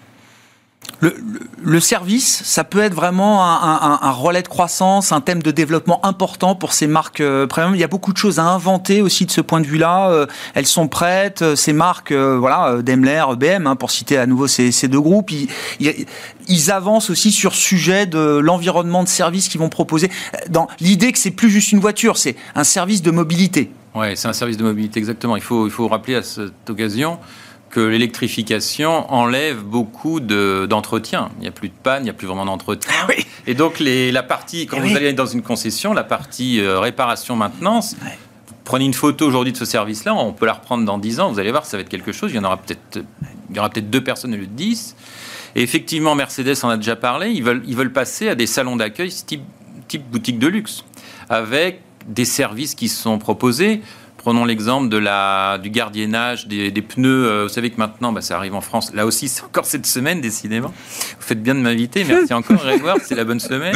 Le, service, ça peut être vraiment un, relais de croissance, un thème de développement important pour ces marques euh. Il y a beaucoup de choses à inventer aussi de ce point de vue-là. Euh, elles sont prêtes. Euh, ces marques, voilà, Daimler, BM, hein, pour citer à nouveau ces, deux groupes, ils, avancent aussi sur sujet de l'environnement de service qu'ils vont proposer. Dans l'idée que c'est plus juste une voiture, c'est un service de mobilité. Oui, c'est un service de mobilité exactement. Il faut, il faut rappeler à cette occasion que l'électrification enlève beaucoup d'entretien. il n'y a plus de panne, il n'y a plus vraiment d'entretien. Ah Et donc, les, la partie, quand eh vous allez dans une concession, la partie euh, réparation-maintenance, prenez une photo aujourd'hui de ce service-là, on peut la reprendre dans 10 ans, vous allez voir, ça va être quelque chose. Il y en aura peut-être il y aura peut-être deux personnes au lieu de 10. Et effectivement, Mercedes en a déjà parlé, ils veulent, ils veulent passer à des salons d'accueil type, type boutique de luxe, avec des services qui sont proposés. Prenons l'exemple de la, du gardiennage des, pneus. Euh, vous savez que maintenant, bah, ça arrive en France. Là aussi, c'est encore cette semaine, décidément. Vous faites bien de m'inviter. Merci encore, Grégoire. C'est la bonne semaine.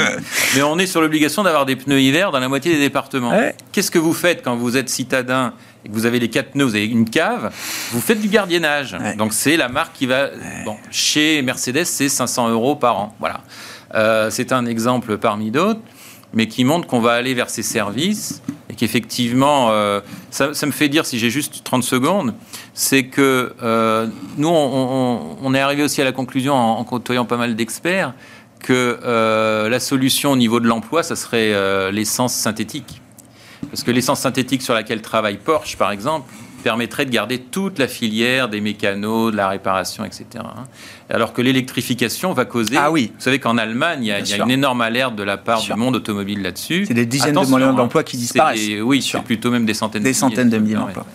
Mais on est sur l'obligation d'avoir des pneus hiver dans la moitié des départements. Qu'est-ce que vous faites quand vous êtes citadin et que vous avez les quatre pneus, vous avez une cave, vous faites du gardiennage. Donc c'est la marque qui va. Bon, chez Mercedes, c'est 500 euros par an. Voilà. Euh, c'est un exemple parmi d'autres mais qui montre qu'on va aller vers ces services et qu'effectivement, euh, ça, me fait dire, si j'ai juste 30 secondes, c'est que euh, nous, on, est arrivé aussi à la conclusion, en, côtoyant pas mal d'experts, que euh, la solution au niveau de l'emploi, ça serait l'essence synthétique. Parce que l'essence synthétique sur laquelle travaille Porsche, par exemple, permettrait de garder toute la filière des mécanos, de la réparation, etc. Hein. Alors que l'électrification va causer. Ah oui. Vous savez qu'en Allemagne, il y a, une énorme alerte de la part du monde automobile là-dessus. C'est des dizaines de millions d'emplois qui disparaissent. oui, c'est plutôt même des centaines. Des centaines de milliers d'emplois.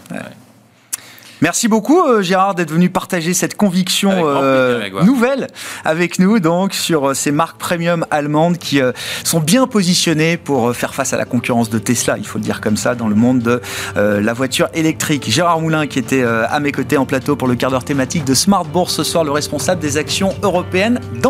Merci beaucoup euh, Gérard d'être venu partager cette conviction euh, nouvelle avec nous donc sur euh, ces marques premium allemandes qui sont bien positionnées pour faire face à la concurrence de Tesla, il faut le dire comme ça, dans le monde de la voiture électrique. Gérard Moulin qui était à mes côtés en plateau pour le quart d'heure thématique de Smart Bourse ce soir, le responsable des actions européennes dans.